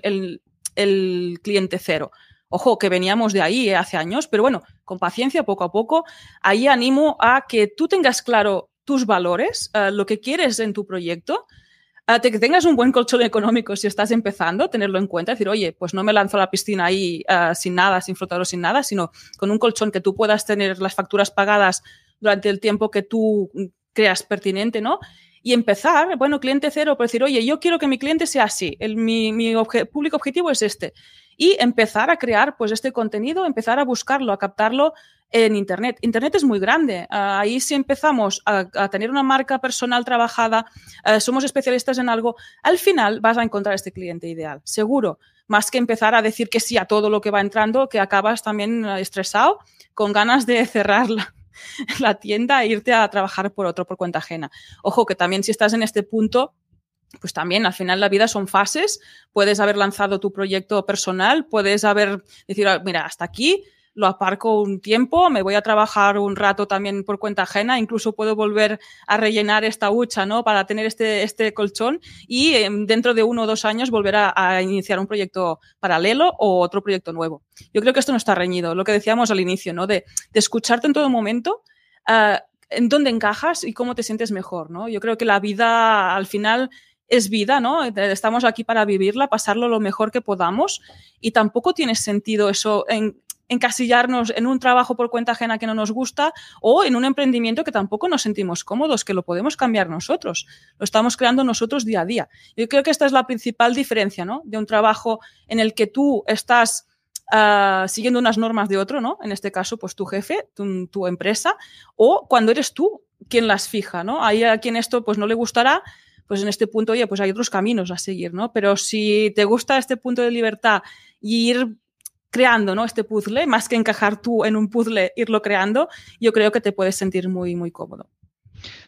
el, cliente cero. Ojo, que veníamos de ahí eh, hace años, pero bueno, con paciencia, poco a poco, ahí animo a que tú tengas claro tus valores, uh, lo que quieres en tu proyecto, uh, que tengas un buen colchón económico si estás empezando, tenerlo en cuenta, decir, oye, pues no me lanzo a la piscina ahí uh, sin nada, sin flotador, sin nada, sino con un colchón que tú puedas tener las facturas pagadas durante el tiempo que tú creas pertinente, ¿no? Y empezar, bueno, cliente cero, por decir, oye, yo quiero que mi cliente sea así, el, mi, mi obje público objetivo es este y empezar a crear pues este contenido, empezar a buscarlo, a captarlo en Internet. Internet es muy grande. Uh, ahí si empezamos a, tener una marca personal trabajada, uh, somos especialistas en algo, al final vas a encontrar este cliente ideal, seguro. Más que empezar a decir que sí a todo lo que va entrando, que acabas también estresado, con ganas de (laughs) cerrarla la tienda e irte a trabajar por otro por cuenta ajena. Ojo que también si estás en este punto, pues también al final la vida son fases, puedes haber lanzado tu proyecto personal, puedes haber decir, mira, hasta aquí lo aparco un tiempo, me voy a trabajar un rato también por cuenta ajena, incluso puedo volver a rellenar esta hucha, ¿no? Para tener este, este colchón y eh, dentro de uno o dos años volver a, iniciar un proyecto paralelo o otro proyecto nuevo. Yo creo que esto no está reñido, lo que decíamos al inicio, ¿no? De, de escucharte en todo momento. Uh, en dónde encajas y cómo te sientes mejor, ¿no? Yo creo que la vida al final es vida, ¿no? Estamos aquí para vivirla, pasarlo lo mejor que podamos y tampoco tiene sentido eso en encasillarnos en un trabajo por cuenta ajena que no nos gusta o en un emprendimiento que tampoco nos sentimos cómodos, que lo podemos cambiar nosotros. Lo estamos creando nosotros día a día. Yo creo que esta es la principal diferencia, ¿no? De un trabajo en el que tú estás uh, siguiendo unas normas de otro, ¿no? En este caso, pues tu jefe, tu, tu empresa, o cuando eres tú quien las fija, ¿no? Hay a quien esto pues no le gustará, pues en este punto, oye, pues hay otros caminos a seguir, ¿no? Pero si te gusta este punto de libertad y ir creando, ¿no? Este puzzle, más que encajar tú en un puzzle, irlo creando, yo creo que te puedes sentir muy, muy cómodo.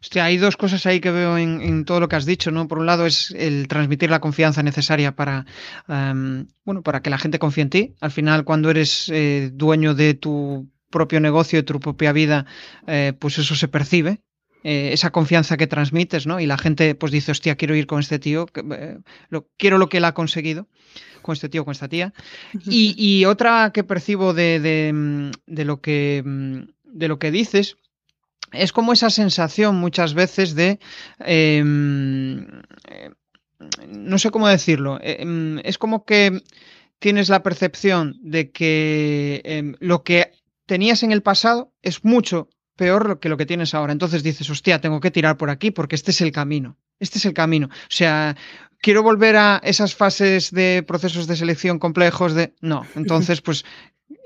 Hostia, hay dos cosas ahí que veo en, todo lo que has dicho, ¿no? Por un lado es el transmitir la confianza necesaria para, um, bueno, para que la gente confíe en ti. Al final, cuando eres eh, dueño de tu propio negocio, de tu propia vida, eh, pues eso se percibe eh, esa confianza que transmites, ¿no? Y la gente pues dice, hostia, quiero ir con este tío, eh, quiero lo que él ha conseguido con este tío, con esta tía. Y, y otra que percibo de, de, de, lo que, de lo que dices es como esa sensación muchas veces de... Eh, no sé cómo decirlo, eh, es como que tienes la percepción de que eh, lo que tenías en el pasado es mucho peor que lo que tienes ahora. Entonces dices, hostia, tengo que tirar por aquí porque este es el camino. Este es el camino. O sea, quiero volver a esas fases de procesos de selección complejos de... No, (laughs) entonces pues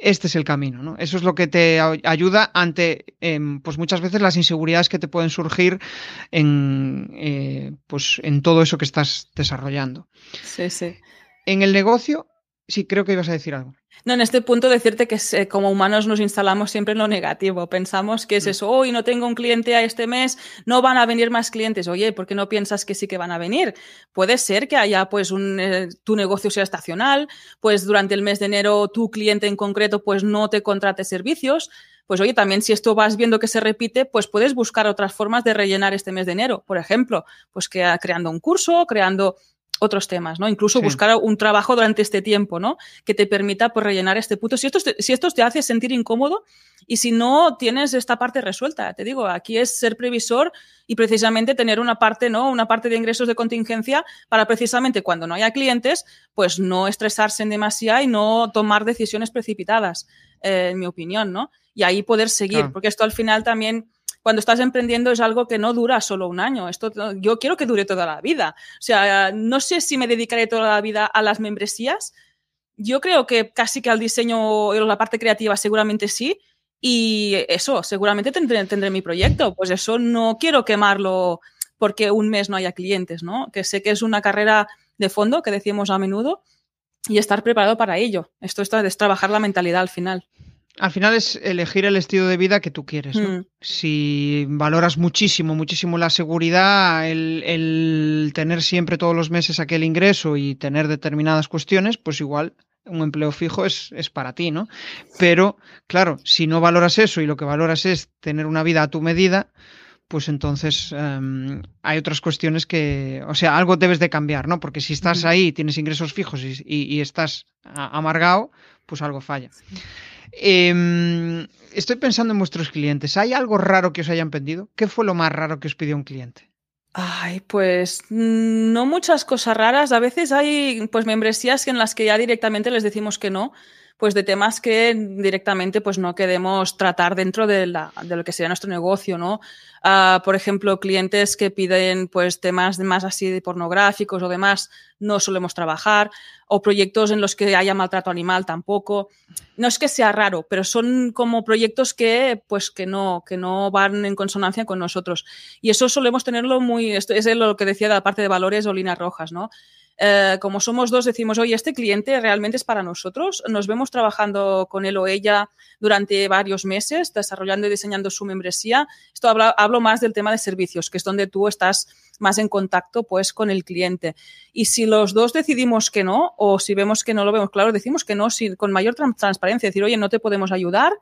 este es el camino, ¿no? Eso es lo que te ayuda ante, eh, pues muchas veces las inseguridades que te pueden surgir en, eh, pues en todo eso que estás desarrollando. Sí, sí. En el negocio, sí, creo que ibas a decir algo. No, en este punto decirte que eh, como humanos nos instalamos siempre en lo negativo. Pensamos que es mm. eso, hoy no tengo un cliente a este mes, no van a venir más clientes. Oye, ¿por qué no piensas que sí que van a venir? Puede ser que haya, pues, un, eh, tu negocio sea estacional, pues durante el mes de enero tu cliente en concreto, pues no te contrate servicios. Pues oye, también si esto vas viendo que se repite, pues puedes buscar otras formas de rellenar este mes de enero. Por ejemplo, pues que creando un curso, creando otros temas, ¿no? Incluso sí. buscar un trabajo durante este tiempo, ¿no? Que te permita pues rellenar este puto. Si esto, si esto te hace sentir incómodo y si no tienes esta parte resuelta, te digo, aquí es ser previsor y precisamente tener una parte, ¿no? Una parte de ingresos de contingencia para precisamente cuando no haya clientes, pues no estresarse en demasiado y no tomar decisiones precipitadas, eh, en mi opinión, ¿no? Y ahí poder seguir, claro. porque esto al final también cuando estás emprendiendo es algo que no dura solo un año. Esto yo quiero que dure toda la vida. O sea, no sé si me dedicaré toda la vida a las membresías. Yo creo que casi que al diseño o la parte creativa seguramente sí. Y eso, seguramente tendré, tendré mi proyecto. Pues eso no quiero quemarlo porque un mes no haya clientes, ¿no? Que sé que es una carrera de fondo que decimos a menudo y estar preparado para ello. Esto es trabajar la mentalidad al final. Al final es elegir el estilo de vida que tú quieres. Mm. Si valoras muchísimo, muchísimo la seguridad, el, tener siempre todos los meses aquel ingreso y tener determinadas cuestiones, pues igual un empleo fijo es, es, para ti, ¿no? Pero, claro, si no valoras eso y lo que valoras es tener una vida a tu medida, pues entonces em, hay otras cuestiones que, o sea, algo debes de cambiar, ¿no? Porque si estás ahí, tienes ingresos fijos y, estás amargado, pues algo falla. Em, estoy pensando en vuestros clientes. ¿Hay algo raro que os hayan pedido? ¿Qué fue lo más raro que os pidió un cliente? Ay, pues mm, no muchas cosas raras. A veces hay pues membresías en las que ya directamente les decimos que no, pues de temas que directamente pues no queremos tratar dentro de, lo que sería nuestro negocio, ¿no? Uh, por ejemplo, clientes que piden pues temas más así de pornográficos o demás, no solemos trabajar, o proyectos en los que haya maltrato animal tampoco. No es que sea raro, pero son como proyectos que pues que no, que no van en consonancia con nosotros. Y eso solemos tenerlo muy, esto es lo que decía de la parte de valores o líneas rojas, ¿no? Eh, como somos dos, decimos, oye, este cliente realmente es para nosotros. Nos vemos trabajando con él o ella durante varios meses, desarrollando y diseñando su membresía. Esto hablo más del tema de servicios, que es donde tú estás más en contacto pues con el cliente. Y si los dos decidimos que no, o si vemos que no lo vemos claro, decimos que no, si, con mayor transparencia, decir, oye, no te podemos ayudar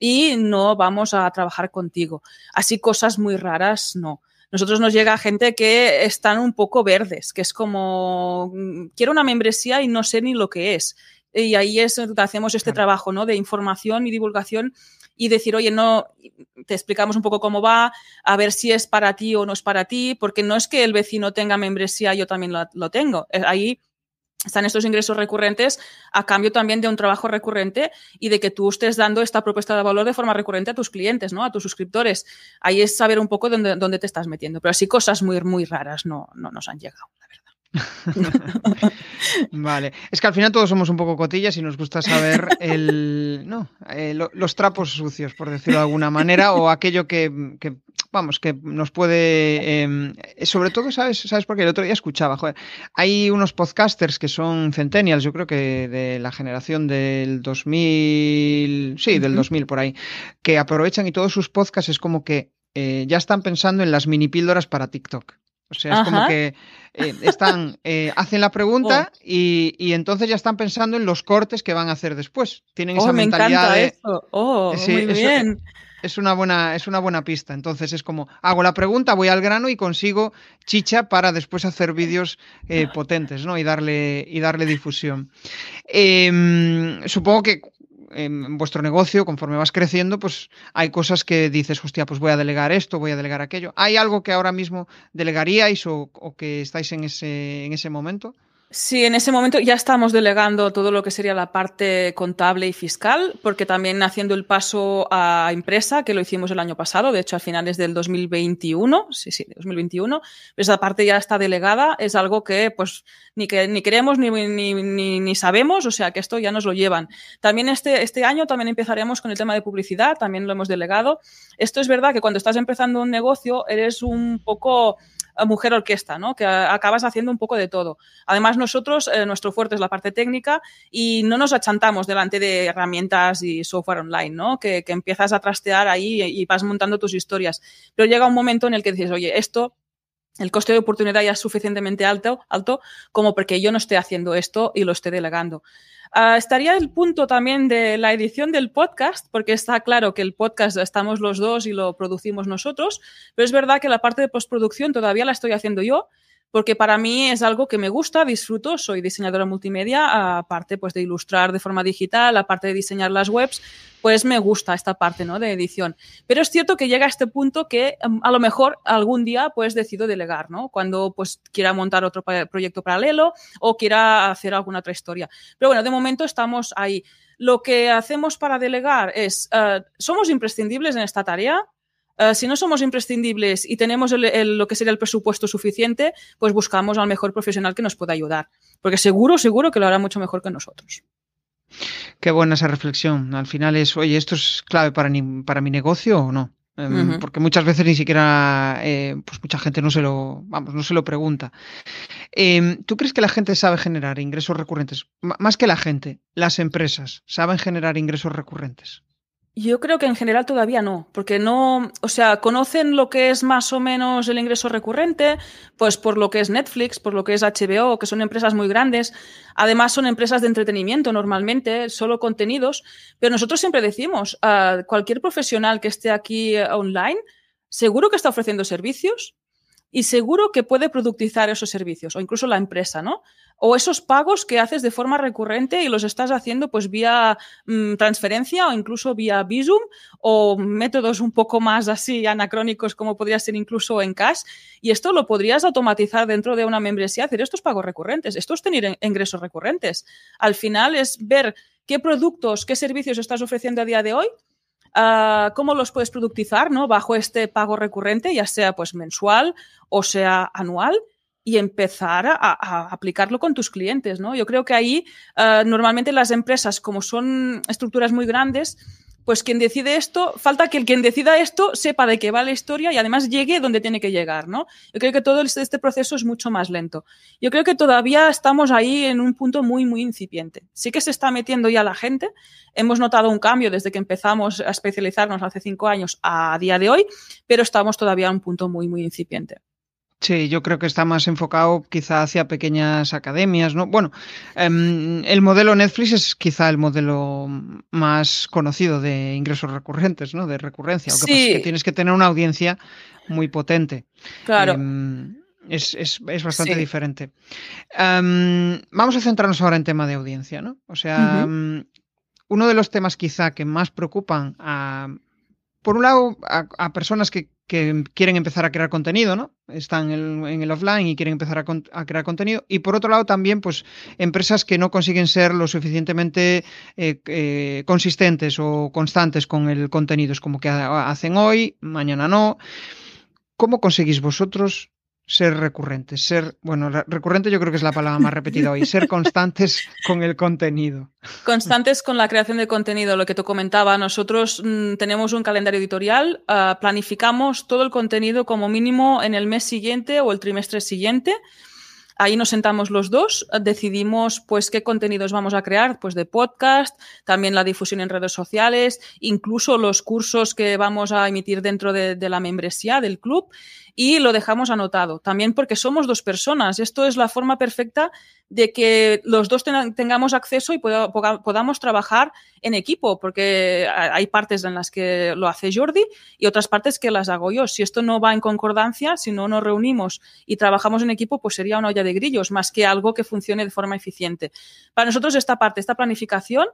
y no vamos a trabajar contigo. Así cosas muy raras, no nosotros nos llega gente que están un poco verdes, que es como, mm, quiero una membresía y no sé ni lo que es. Y ahí es donde hacemos este trabajo, ¿no? De información y divulgación y decir, oye, no, te explicamos un poco cómo va, a ver si es para ti o no es para ti, porque no es que el vecino tenga membresía, yo también lo, lo tengo. Eh, ahí están estos ingresos recurrentes a cambio también de un trabajo recurrente y de que tú estés dando esta propuesta de valor de forma recurrente a tus clientes, ¿no? A tus suscriptores. Ahí es saber un poco dónde, dónde te estás metiendo. Pero así cosas muy, muy raras no, no nos han llegado, la verdad. (laughs) vale, es que al final todos somos un poco cotillas y nos gusta saber el, no, eh, los trapos sucios, por decirlo de alguna manera, o aquello que, que vamos, que nos puede, em, sobre todo, ¿sabes? ¿sabes? Porque el otro día escuchaba, joder, hay unos podcasters que son centennials, yo creo que de la generación del 2000, sí, del 2000 por ahí, que aprovechan y todos sus podcasts es como que eh, ya están pensando en las mini píldoras para TikTok. O sea, es como que eh, están, eh, (laughs) hacen la pregunta oh. y, entonces ya están pensando en los cortes que van a hacer después. Tienen esa oh, me mentalidad encanta Eso. Oh, muy bien. Es una, buena, es una buena pista. Entonces es como, hago la pregunta, voy al grano y consigo chicha para después hacer vídeos eh, potentes, ¿no? Y darle, y darle difusión. Em, supongo que en vuestro negocio, conforme vas creciendo, pues hay cosas que dices, hostia, pues voy a delegar esto, voy a delegar aquello. ¿Hay algo que ahora mismo delegaríais o, o que estáis en ese, en ese momento? Sí, en ese momento ya estamos delegando todo lo que sería la parte contable y fiscal, porque también haciendo el paso a empresa, que lo hicimos el año pasado, de hecho a finales del 2021, sí, sí, 2021, esa parte ya está delegada, es algo que pues ni, que, ni queremos ni, ni, ni, ni, sabemos, o sea que esto ya nos lo llevan. También este, este año también empezaremos con el tema de publicidad, también lo hemos delegado. Esto es verdad que cuando estás empezando un negocio eres un poco mujer orquesta, ¿no? Que acabas haciendo un poco de todo. Además, nosotros, eh, nuestro fuerte es la parte técnica y no nos achantamos delante de herramientas y software online, ¿no? Que, empiezas a trastear ahí y vas montando tus historias. Pero llega un momento en el que dices, oye, esto el coste de oportunidad ya es suficientemente alto, alto como porque yo no esté haciendo esto y lo esté delegando. Uh, estaría el punto también de la edición del podcast, porque está claro que el podcast estamos los dos y lo producimos nosotros, pero es verdad que la parte de postproducción todavía la estoy haciendo yo porque para mí es algo que me gusta, disfruto, soy diseñadora multimedia, aparte pues de ilustrar de forma digital, aparte de diseñar las webs, pues me gusta esta parte, ¿no? De edición. Pero es cierto que llega a este punto que em, a lo mejor algún día pues decido delegar, ¿no? Cuando pues quiera montar otro proyecto paralelo o quiera hacer alguna otra historia. Pero bueno, de momento estamos ahí. Lo que hacemos para delegar es, uh, somos imprescindibles en esta tarea, eh, si no somos imprescindibles y tenemos lo que sería el presupuesto suficiente, pues buscamos al mejor profesional que nos pueda ayudar. Porque seguro, seguro que lo hará mucho mejor que nosotros. Qué buena esa reflexión. Al final es, oye, ¿esto es clave para, para mi negocio o no? Em, porque muchas veces ni siquiera, eh, pues mucha gente no se lo, vamos, no se lo pregunta. Em, ¿Tú crees que la gente sabe generar ingresos recurrentes? más que la gente, las empresas saben generar ingresos recurrentes. Yo creo que en general todavía no, porque no, o sea, conocen lo que es más o menos el ingreso recurrente, pues por lo que es Netflix, por lo que es HBO, que son empresas muy grandes. Además son empresas de entretenimiento normalmente, solo contenidos, pero nosotros siempre decimos, a cualquier profesional que esté aquí online, seguro que está ofreciendo servicios y seguro que puede productizar esos servicios o incluso la empresa, ¿no? O esos pagos que haces de forma recurrente y los estás haciendo pues vía mm, transferencia o incluso vía Visum o métodos un poco más así anacrónicos como podría ser incluso en cash. Y esto lo podrías automatizar dentro de una membresía, hacer estos pagos recurrentes, esto es tener ingresos recurrentes. Al final es ver qué productos, qué servicios estás ofreciendo a día de hoy Ah, cómo los puedes productizar ¿no? bajo este pago recurrente, ya sea pues mensual o sea anual y empezar a, aplicarlo con tus clientes, ¿no? Yo creo que ahí ah, normalmente las empresas, como son estructuras muy grandes, pues quien decide esto, falta que el quien decida esto sepa de qué va la historia y además llegue donde tiene que llegar, ¿no? Yo creo que todo este, proceso es mucho más lento. Yo creo que todavía estamos ahí en un punto muy, muy incipiente. Sí que se está metiendo ya la gente. Hemos notado un cambio desde que empezamos a especializarnos hace cinco años a día de hoy, pero estamos todavía en un punto muy, muy incipiente. Sí, yo creo que está más enfocado quizá hacia pequeñas academias, ¿no? Bueno, em, el modelo Netflix es quizá el modelo más conocido de ingresos recurrentes, ¿no? De recurrencia. Lo que pasa es que tienes que tener una audiencia muy potente. Claro. Em, es, es, es, bastante diferente. Em, vamos a centrarnos ahora en tema de audiencia, ¿no? O sea, uno de los temas quizá que más preocupan a, por un lado, a personas que quieren empezar a crear contenido, ¿no? Están en el, offline y quieren empezar a, crear contenido. Y por otro lado, también, pues, empresas que no consiguen ser lo suficientemente eh, eh, consistentes o constantes con el contenido. Es como que hacen hoy, mañana no. ¿Cómo conseguís vosotros ser recurrentes, ser, bueno, recurrente yo creo que es la palabra más repetida hoy, ser constantes (laughs) con el contenido. Constantes con la creación de contenido, lo que te comentaba, nosotros mm, tenemos un calendario editorial, ah, planificamos todo el contenido como mínimo en el mes siguiente o el trimestre siguiente. Ahí nos sentamos los dos, decidimos pues qué contenidos vamos a crear, pues de podcast, también la difusión en redes sociales, incluso los cursos que vamos a emitir dentro de, de la membresía del club y lo dejamos anotado. También porque somos dos personas. Esto es la forma perfecta de que los dos tengamos acceso y podamos trabajar en equipo, porque hay partes en las que lo hace Jordi y otras partes que las hago yo. Si esto no va en concordancia, si no nos reunimos y trabajamos en equipo, pues sería una olla de grillos más que algo que funcione de forma eficiente. Para nosotros esta parte, esta planificación,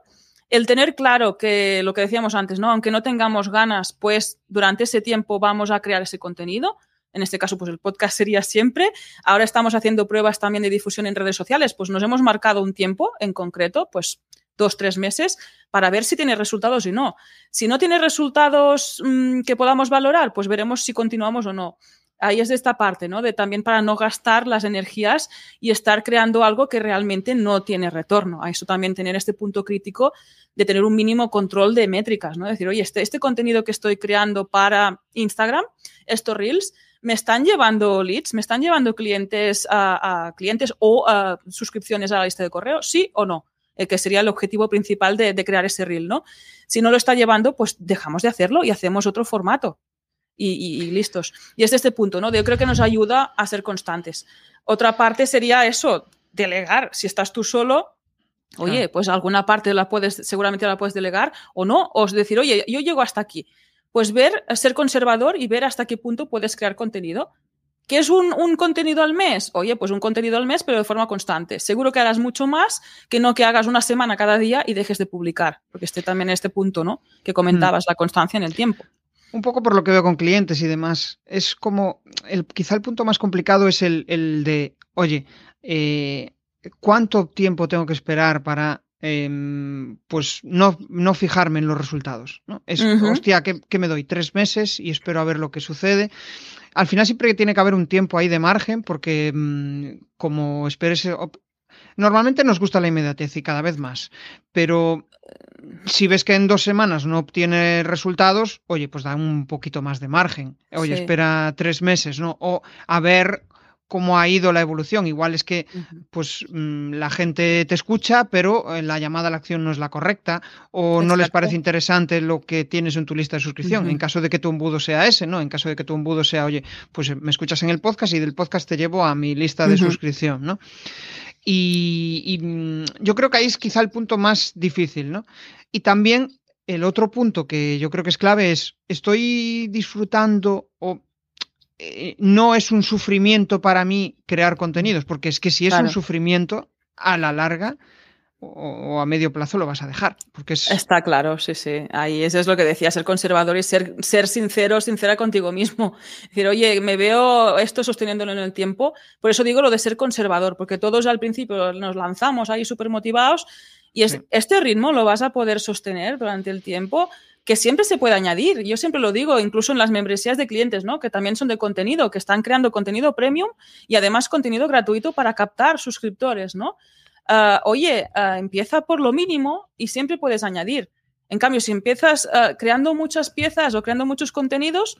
el tener claro que lo que decíamos antes, ¿no? Aunque no tengamos ganas, pues durante ese tiempo vamos a crear ese contenido en este caso, pues el podcast sería siempre. Ahora estamos haciendo pruebas también de difusión en redes sociales, pues nos hemos marcado un tiempo en concreto, pues dos, tres meses, para ver si tiene resultados y no. Si no tiene resultados mm, que podamos valorar, pues veremos si continuamos o no. Ahí es de esta parte, ¿no? De también para no gastar las energías y estar creando algo que realmente no tiene retorno. A eso también tener este punto crítico de tener un mínimo control de métricas, ¿no? Decir, oye, este, este contenido que estoy creando para Instagram, estos Reels, me están llevando leads, me están llevando clientes a, clientes o a suscripciones a la lista de correo, sí o no, el que sería el objetivo principal de, crear ese reel, ¿no? Si no lo está llevando, pues dejamos de hacerlo y hacemos otro formato. Y, listos. Y es de este punto, ¿no? Yo creo que nos ayuda a ser constantes. Otra parte sería eso, delegar. Si estás tú solo, oye, pues alguna parte la puedes, seguramente la puedes delegar o no, o decir, oye, yo llego hasta aquí pues ver, ser conservador y ver hasta qué punto puedes crear contenido. ¿Qué es un, contenido al mes? Oye, pues un contenido al mes, pero de forma constante. Seguro que harás mucho más que no que hagas una semana cada día y dejes de publicar, porque esté también en este punto, ¿no? Que comentabas, mm. la constancia en el tiempo. Un poco por lo que veo con clientes y demás. Es como, el, quizá el punto más complicado es el, de, oye, eh, ¿cuánto tiempo tengo que esperar para Em, pues no, no, fijarme en los resultados. ¿no? Es, hostia, ¿qué, me doy? Tres meses y espero a ver lo que sucede. Al final siempre tiene que haber un tiempo ahí de margen porque mm, como esperes normalmente nos gusta la inmediatez y cada vez más, pero si ves que en dos semanas no obtiene resultados, oye, pues da un poquito más de margen. Oye, espera tres meses, ¿no? O a ver cómo ha ido la evolución. Igual es que pues mm, la gente te escucha, pero eh, la llamada a la acción no es la correcta o no les parece interesante lo que tienes en tu lista de suscripción. En caso de que tu embudo sea ese, ¿no? En caso de que tu embudo sea, oye, pues me escuchas en el podcast y del podcast te llevo a mi lista de suscripción, ¿no? Y, mm, yo creo que ahí es quizá el punto más difícil, ¿no? Y también el otro punto que yo creo que es clave es, ¿estoy disfrutando o eh, no es un sufrimiento para mí crear contenidos? Porque es que si es un sufrimiento, a la larga, o, a medio plazo lo vas a dejar. Porque Está claro, sí, sí. Ahí eso es lo que decía, ser conservador y ser, ser sincero, sincera contigo mismo. Decir, oye, me veo esto sosteniéndolo en el tiempo. Por eso digo lo de ser conservador, porque todos al principio nos lanzamos ahí súper motivados y este ritmo lo vas a poder sostener durante el tiempo que siempre se puede añadir. Yo siempre lo digo, incluso en las membresías de clientes, ¿no? Que también son de contenido, que están creando contenido premium y además contenido gratuito para captar suscriptores, ¿no? Ah, oye, ah, empieza por lo mínimo y siempre puedes añadir. En cambio, si empiezas ah, creando muchas piezas o creando muchos contenidos,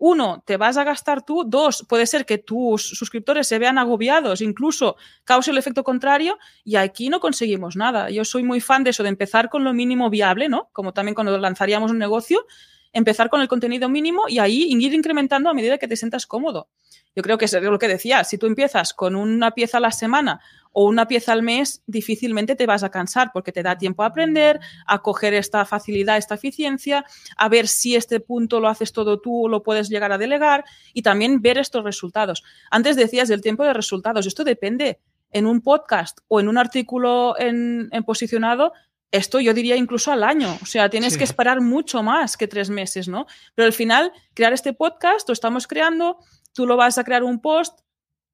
uno, te vas a gastar tú, dos, puede ser que tus suscriptores se vean agobiados, incluso cause el efecto contrario, y aquí no conseguimos nada. Yo soy muy fan de eso, de empezar con lo mínimo viable, ¿no? Como también cuando lanzaríamos un negocio, empezar con el contenido mínimo y ahí ir incrementando a medida que te sientas cómodo. Yo creo que es lo que decía, si tú empiezas con una pieza a la semana o una pieza al mes, difícilmente te vas a cansar porque te da tiempo a aprender, a coger esta facilidad, esta eficiencia, a ver si este punto lo haces todo tú o lo puedes llegar a delegar y también ver estos resultados. Antes decías del tiempo de resultados, esto depende en un podcast o en un artículo en, posicionado, esto yo diría incluso al año. O sea, tienes que esperar mucho más que tres meses, ¿no? Pero al final, crear este podcast, lo estamos creando, tú lo vas a crear un post,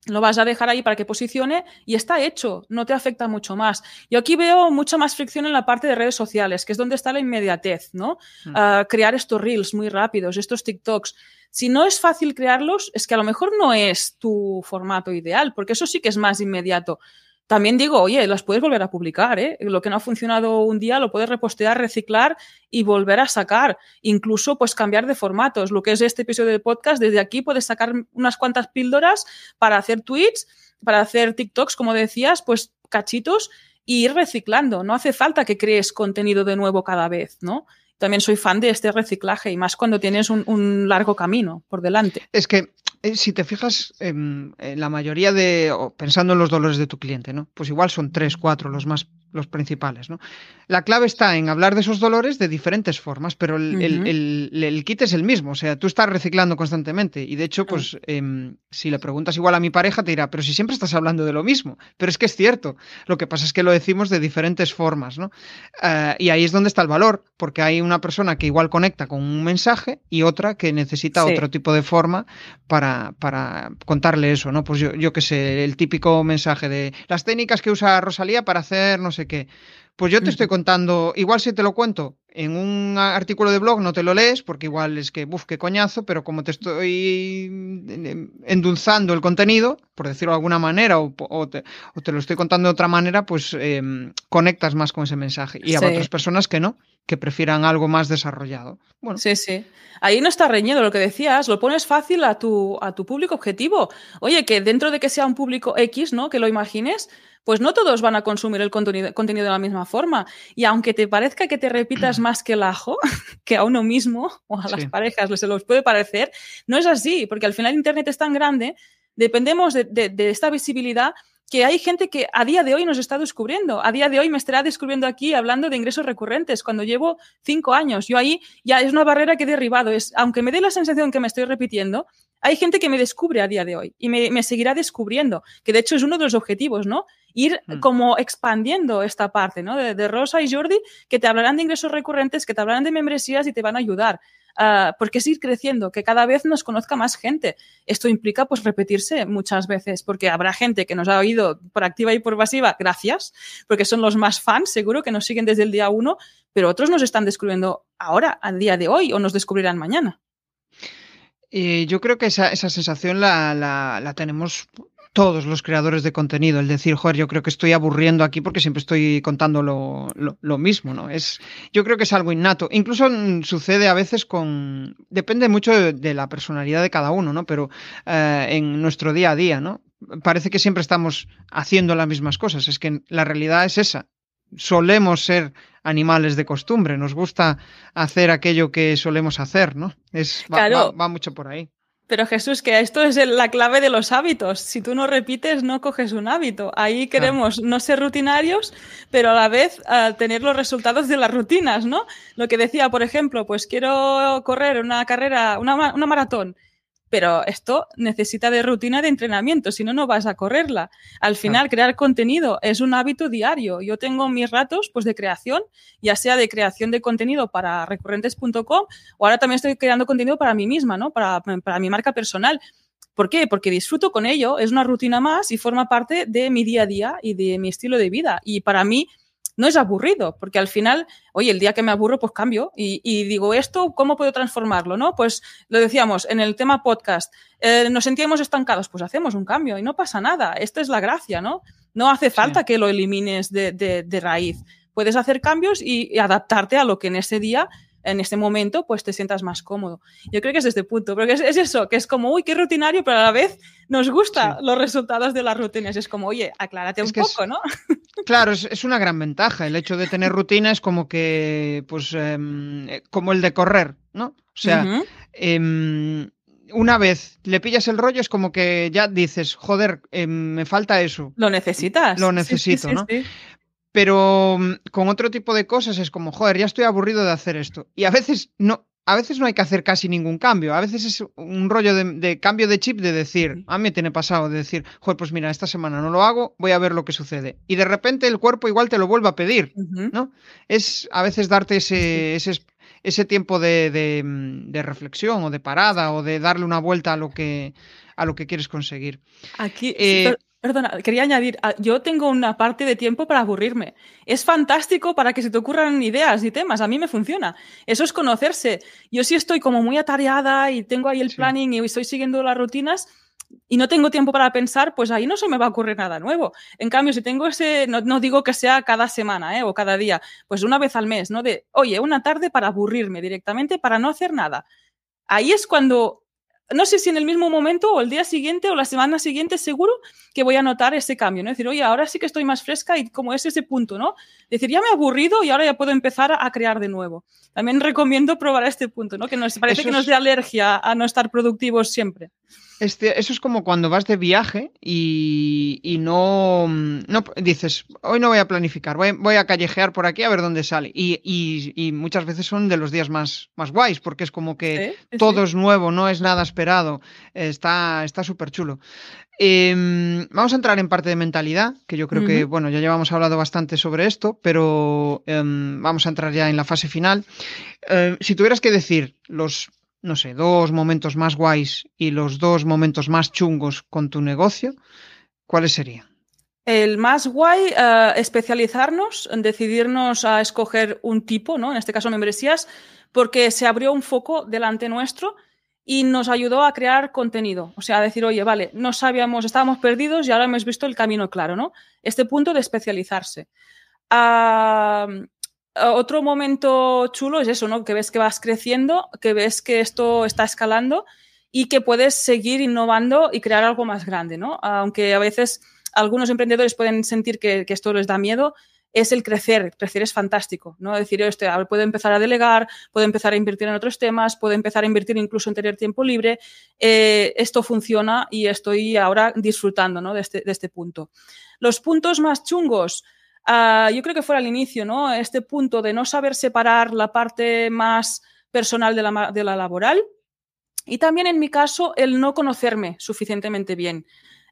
lo vas a dejar ahí para que posicione y está hecho, no te afecta mucho más. Yo aquí veo mucha más fricción en la parte de redes sociales, que es donde está la inmediatez, ¿no? Mm. Ah, crear estos reels muy rápidos, estos TikToks. Si no es fácil crearlos, es que a lo mejor no es tu formato ideal, porque eso sí que es más inmediato. También digo, oye, las puedes volver a publicar, ¿eh? Lo que no ha funcionado un día lo puedes repostear, reciclar y volver a sacar. Incluso, pues, cambiar de formatos. Lo que es este episodio de podcast, desde aquí puedes sacar unas cuantas píldoras para hacer tweets, para hacer TikToks, como decías, pues, cachitos y ir reciclando. No hace falta que crees contenido de nuevo cada vez, ¿no? También soy fan de este reciclaje y más cuando tienes un, un largo camino por delante. Es que si te fijas, en, la mayoría de, pensando en los dolores de tu cliente, ¿no? Pues igual son tres, cuatro los más los principales. ¿no? La clave está en hablar de esos dolores de diferentes formas, pero el, kit es el mismo, o sea, tú estás reciclando constantemente y de hecho, pues em, si le preguntas igual a mi pareja te dirá, pero si siempre estás hablando de lo mismo, pero es que es cierto, lo que pasa es que lo decimos de diferentes formas, ¿no? Eh, y ahí es donde está el valor, porque hay una persona que igual conecta con un mensaje y otra que necesita otro tipo de forma para, para contarle eso, ¿no? Pues yo, yo qué sé, el típico mensaje de las técnicas que usa Rosalía para hacer no sé qué. Pues yo te estoy contando, igual si te lo cuento en un artículo de blog no te lo lees porque igual es que, buf, qué coñazo, pero como te estoy endulzando el contenido, por decirlo de alguna manera, o, te, lo estoy contando de otra manera, pues em, conectas más con ese mensaje. Y a otras personas que no, que prefieran algo más desarrollado. Bueno. Sí, sí. Ahí no está reñido lo que decías, lo pones fácil a tu, a tu público objetivo. Oye, que dentro de que sea un público X, ¿no? Que lo imagines, pues no todos van a consumir el contenido, contenido, de la misma forma. Y aunque te parezca que te repitas (clears throat) más que el ajo, (laughs) que a uno mismo o a las parejas se los puede parecer, no es así, porque al final Internet es tan grande, dependemos de, de esta visibilidad que hay gente que a día de hoy nos está descubriendo. A día de hoy me estará descubriendo aquí hablando de ingresos recurrentes cuando llevo cinco años. Yo ahí ya es una barrera que he derribado. Es, aunque me dé la sensación que me estoy repitiendo, hay gente que me descubre a día de hoy y me, seguirá descubriendo, que de hecho es uno de los objetivos, ¿no? Ir mm. como expandiendo esta parte, ¿no? De, de, Rosa y Jordi, que te hablarán de ingresos recurrentes, que te hablarán de membresías y te van a ayudar. Ah, porque es ir creciendo, que cada vez nos conozca más gente. Esto implica pues repetirse muchas veces, porque habrá gente que nos ha oído por activa y por pasiva, gracias, porque son los más fans, seguro que nos siguen desde el día uno, pero otros nos están descubriendo ahora, al día de hoy, o nos descubrirán mañana. Yo creo que esa, sensación la, la tenemos todos los creadores de contenido, el decir, joder, yo creo que estoy aburriendo aquí porque siempre estoy contando lo, lo, mismo, ¿no? Es, yo creo que es algo innato. Incluso mm, sucede a veces con, depende mucho de, la personalidad de cada uno, ¿no? Pero eh, en nuestro día a día, ¿no? Parece que siempre estamos haciendo las mismas cosas. Es que la realidad es esa. Solemos ser animales de costumbre, nos gusta hacer aquello que solemos hacer, ¿no? Es, va mucho por ahí. Pero Jesús, que esto es la clave de los hábitos. Si tú no repites, no coges un hábito. Ahí queremos no ser rutinarios, pero a la vez uh, tener los resultados de las rutinas, ¿no? Lo que decía, por ejemplo, pues quiero correr una carrera, una, una maratón pero esto necesita de rutina de entrenamiento, si no, no vas a correrla. Al final, crear contenido es un hábito diario. Yo tengo mis ratos pues, de creación, ya sea de creación de contenido para recurrentes.com o ahora también estoy creando contenido para mí misma, ¿no? para, para mi marca personal. ¿Por qué? Porque disfruto con ello, es una rutina más y forma parte de mi día a día y de mi estilo de vida. Y para mí, no es aburrido, porque al final, oye, el día que me aburro, pues cambio y, digo, ¿esto cómo puedo transformarlo? ¿no? Pues lo decíamos en el tema podcast, eh, nos sentíamos estancados, pues hacemos un cambio y no pasa nada. Esta es la gracia, ¿no? No hace falta que lo elimines de, de, raíz. Puedes hacer cambios y adaptarte a lo que en ese día en este momento pues te sientas más cómodo. Yo creo que es este punto, porque es, es eso, que es como, uy, qué rutinario, pero a la vez nos gustan los resultados de las rutinas. Es como, oye, aclárate un poco, ¿no? (laughs) Claro, es, una gran ventaja. El hecho de tener rutina es como que, pues, em, como el de correr, ¿no? O sea, em, una vez le pillas el rollo, es como que ya dices, joder, em, me falta eso. Lo necesitas. Lo necesito, ¿no? Pero mm, con otro tipo de cosas es como, joder, ya estoy aburrido de hacer esto. Y a veces no, a veces no hay que hacer casi ningún cambio. A veces es un rollo de, cambio de chip de decir, a mí me tiene pasado, de decir, joder, pues mira, esta semana no lo hago, voy a ver lo que sucede. Y de repente el cuerpo igual te lo vuelve a pedir, ¿no? Es a veces darte ese, ese, ese tiempo de, de, mm, de, reflexión o de parada o de darle una vuelta a lo que, a lo que quieres conseguir. Aquí, eh, Perdona, quería añadir, ah, yo tengo una parte de tiempo para aburrirme. Es fantástico para que se te ocurran ideas y temas, a mí me funciona. Eso es conocerse. Yo sí estoy como muy atareada y tengo ahí el planning y estoy siguiendo las rutinas y no tengo tiempo para pensar, pues ahí no se me va a ocurrir nada nuevo. En cambio, si tengo ese, no, digo que sea cada semana ¿eh? o cada día, pues una vez al mes, ¿no? De, oye, una tarde para aburrirme directamente, para no hacer nada. Ahí es cuando no sé si en el mismo momento o el día siguiente o la semana siguiente seguro que voy a notar ese cambio, ¿no? Decir, oye, ahora sí que estoy más fresca y como es ese punto, ¿no? Decir, ya me he aburrido y ahora ya puedo empezar a, crear de nuevo. También recomiendo probar este punto, ¿no? Que nos parece que nos dé alergia a no estar productivos siempre. Este, eso es como cuando vas de viaje y, no, no, dices, hoy no voy a planificar, voy, a callejear por aquí a ver dónde sale. Y, muchas veces son de los días más, más guays, porque es como que todo es nuevo, no es nada esperado, está súper chulo. Em, vamos a entrar en parte de mentalidad, que yo creo que, bueno, ya llevamos hablado bastante sobre esto, pero em, vamos a entrar ya en la fase final. Em, si tuvieras que decir los no sé, dos momentos más guays y los dos momentos más chungos con tu negocio, ¿cuáles serían? El más guay, uh, especializarnos, decidirnos a escoger un tipo, ¿no? En este caso membresías, porque se abrió un foco delante nuestro y nos ayudó a crear contenido. O sea, a decir, oye, vale, no sabíamos, estábamos perdidos y ahora hemos visto el camino claro, ¿no? Este punto de especializarse. Uh, otro momento chulo es eso, ¿no? Que ves que vas creciendo, que ves que esto está escalando y que puedes seguir innovando y crear algo más grande, ¿no? Aunque a veces algunos emprendedores pueden sentir que, esto les da miedo, es el crecer. Crecer es fantástico, ¿no? Decir, esto, puedo empezar a delegar, puedo empezar a invertir en otros temas, puedo empezar a invertir incluso en tener tiempo libre. Eh, esto funciona y estoy ahora disfrutando, ¿no? de, este, de este punto. Los puntos más chungos, Ah, yo creo que fue al inicio, ¿no? Este punto de no saber separar la parte más personal de la, de la laboral y también en mi caso el no conocerme suficientemente bien.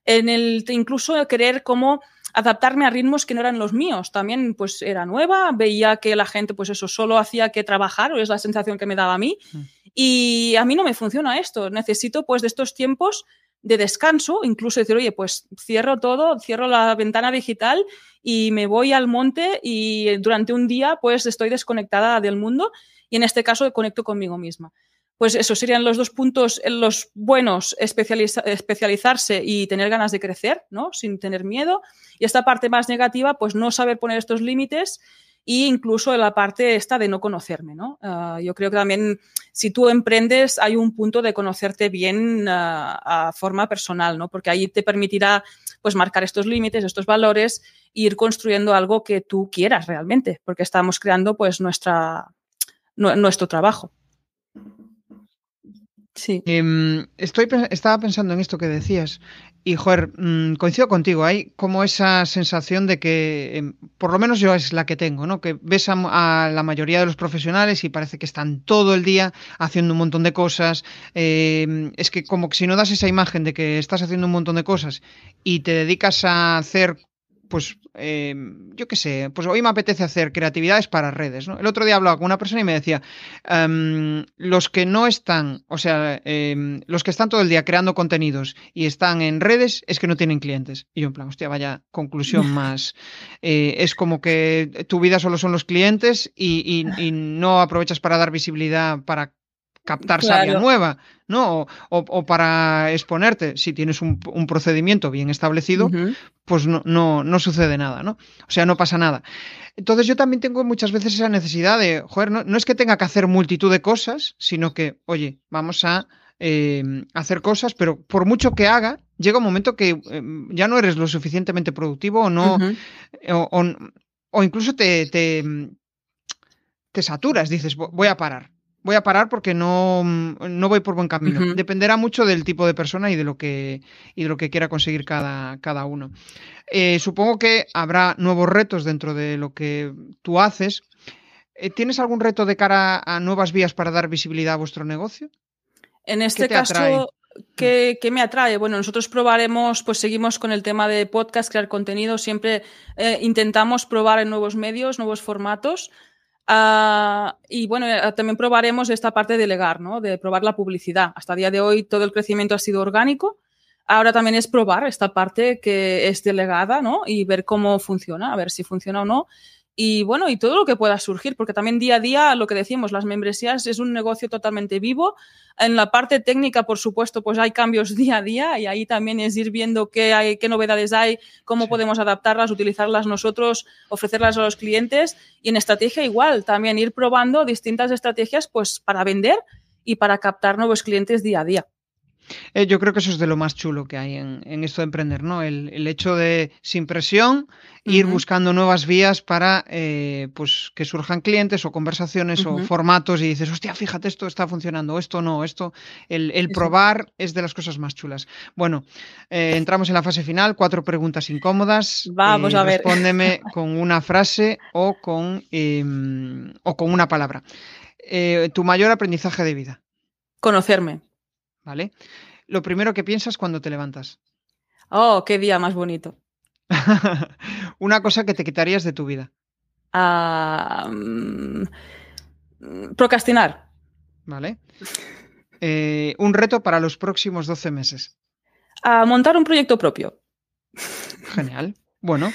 En el incluso querer cómo adaptarme a ritmos que no eran los míos. También pues era nueva, veía que la gente pues eso solo hacía que trabajar, o es la sensación que me daba a mí. Mm. Y a mí no me funciona esto. Necesito pues de estos tiempos de descanso, incluso decir, oye, pues cierro todo, cierro la ventana digital y me voy al monte y durante un día pues estoy desconectada del mundo y en este caso conecto conmigo misma. pues esos serían los dos puntos, los buenos, especializarse y tener ganas de crecer, ¿no? Sin tener miedo. Y esta parte más negativa, pues no saber poner estos límites e incluso la parte esta de no conocerme, ¿no? Ah, yo creo que también si tú emprendes hay un punto de conocerte bien ah, a forma personal, ¿no? Porque ahí te permitirá pues marcar estos límites, estos valores e ir construyendo algo que tú quieras realmente, porque estamos creando pues nuestra, nuestro trabajo. Sí. Em, estoy, estaba pensando en esto que decías y, joder, mm, coincido contigo, hay como esa sensación de que, em, por lo menos yo es la que tengo, ¿no? Que ves a, la mayoría de los profesionales y parece que están todo el día haciendo un montón de cosas. Em, es que como que si no das esa imagen de que estás haciendo un montón de cosas y te dedicas a hacer pues em, yo qué sé, pues hoy me apetece hacer creatividades para redes. ¿no? El otro día hablaba con una persona y me decía, em, los que no están, o sea, em, los que están todo el día creando contenidos y están en redes es que no tienen clientes. Y yo en plan, hostia, vaya conclusión (laughs) más. Eh, es como que tu vida solo son los clientes y, y no aprovechas para dar visibilidad para captar claro. nueva, ¿no? O, para exponerte, si tienes un, procedimiento bien establecido, pues no, no, no, sucede nada, ¿no? O sea, no pasa nada. Entonces yo también tengo muchas veces esa necesidad de, joder, no, es que tenga que hacer multitud de cosas, sino que, oye, vamos a em, hacer cosas, pero por mucho que haga, llega un momento que em, ya no eres lo suficientemente productivo o no, o, incluso te, te, te saturas, dices, voy a parar voy a parar porque no, no voy por buen camino. Dependerá mucho del tipo de persona y de lo que, y de lo que quiera conseguir cada, cada uno. Eh, supongo que habrá nuevos retos dentro de lo que tú haces. Eh, ¿Tienes algún reto de cara a nuevas vías para dar visibilidad a vuestro negocio? En este caso, ¿Qué, me atrae? Bueno, nosotros probaremos, pues seguimos con el tema de podcast, crear contenido, siempre eh, intentamos probar en nuevos medios, nuevos formatos. Ah, y bueno, eh, también probaremos esta parte de delegar, ¿no? De probar la publicidad. Hasta el día de hoy todo el crecimiento ha sido orgánico. Ahora también es probar esta parte que es delegada, ¿no? Y ver cómo funciona, a ver si funciona o no y bueno, y todo lo que pueda surgir, porque también día a día, lo que decimos, las membresías es un negocio totalmente vivo. En la parte técnica, por supuesto, pues hay cambios (laughs) día a día y ahí también es ir viendo qué hay, qué novedades hay, cómo podemos adaptarlas, utilizarlas nosotros, ofrecerlas a los clientes. Y en estrategia igual, también ir probando distintas estrategias pues para vender y para captar nuevos clientes día a día. Eh, yo creo que eso es de lo más chulo que hay en, esto de emprender, ¿no? El, hecho de, sin presión, ir buscando nuevas vías para eh, pues que surjan clientes o conversaciones o formatos y dices, hostia, fíjate, esto está funcionando, esto no, esto. El, probar es de las cosas más chulas. Bueno, eh, entramos en la fase final, cuatro preguntas incómodas. Vamos a ver. Respóndeme (laughs) con una frase o con, em, o con una palabra. tu mayor aprendizaje de vida. Conocerme. ¿Vale? Lo primero que piensas cuando te levantas. Oh, qué día más bonito. (laughs) Una cosa que te quitarías de tu vida. Mm, procrastinar. Vale. Eh, un reto para los próximos 12 meses. A montar un proyecto propio. Genial. Bueno,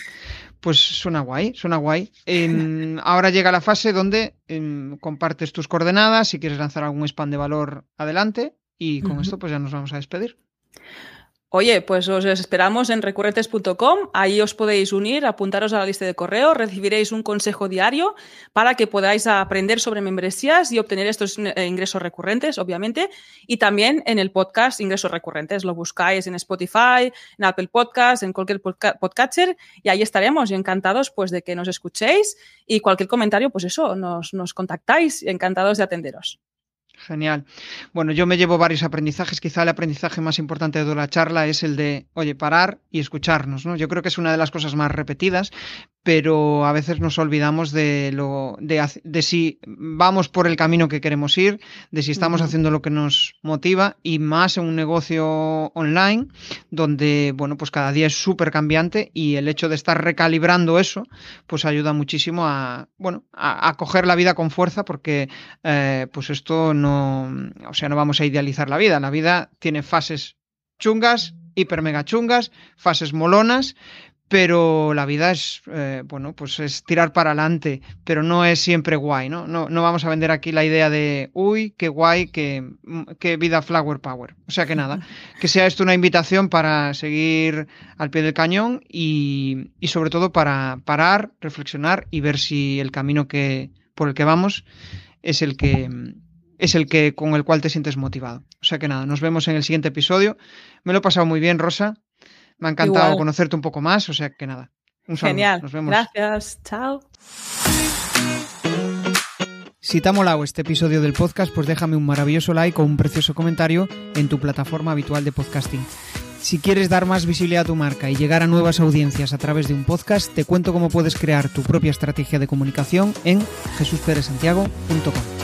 pues suena guay, suena guay. (laughs) ahora llega la fase donde em, compartes tus coordenadas, si quieres lanzar algún spam de valor, adelante. Y con esto pues ya nos vamos a despedir. Oye, pues os esperamos en recurrentes.com, ahí os podéis unir, apuntaros a la lista de correo, recibiréis un consejo diario para que podáis aprender sobre membresías y obtener estos eh, ingresos recurrentes, obviamente, y también en el podcast ingresos recurrentes, lo buscáis en Spotify, en Apple Podcasts, en cualquier podcatcher y ahí estaremos y encantados pues de que nos escuchéis. Y cualquier comentario, pues eso, nos, nos contactáis, encantados de atenderos. Genial. Bueno, yo me llevo varios aprendizajes. Quizá el aprendizaje más importante de la charla es el de, oye, parar y escucharnos, ¿no? Yo creo que es una de las cosas más repetidas, pero a veces nos olvidamos de lo de, de si vamos por el camino que queremos ir, de si estamos haciendo lo que nos motiva y más en un negocio online donde, bueno, pues cada día es súper cambiante y el hecho de estar recalibrando eso, pues ayuda muchísimo a, bueno, a, coger la vida con fuerza porque, eh, pues esto no, o sea, no vamos a idealizar la vida. La vida tiene fases chungas, hiper mega chungas, fases molonas, pero la vida es, eh, bueno, pues es tirar para adelante, pero no es siempre guay, ¿no? ¿no? No vamos a vender aquí la idea de, uy, qué guay, qué, qué vida flower power. O sea que nada, que sea esto una invitación para seguir al pie del cañón y, y sobre todo para parar, reflexionar y ver si el camino que, por el que vamos es el que es el que con el cual te sientes motivado. O sea que nada, nos vemos en el siguiente episodio. Me lo he pasado muy bien, Rosa. Me ha encantado conocerte un poco más, o sea que nada. Un saludo. Genial. Nos vemos. Gracias. Chao. Si te ha molado este episodio del podcast, pues déjame un maravilloso like o un precioso comentario en tu plataforma habitual de podcasting. Si quieres dar más visibilidad a tu marca y llegar a nuevas audiencias a través de un podcast, te cuento cómo puedes crear tu propia estrategia de comunicación en jesusperesantiago.com.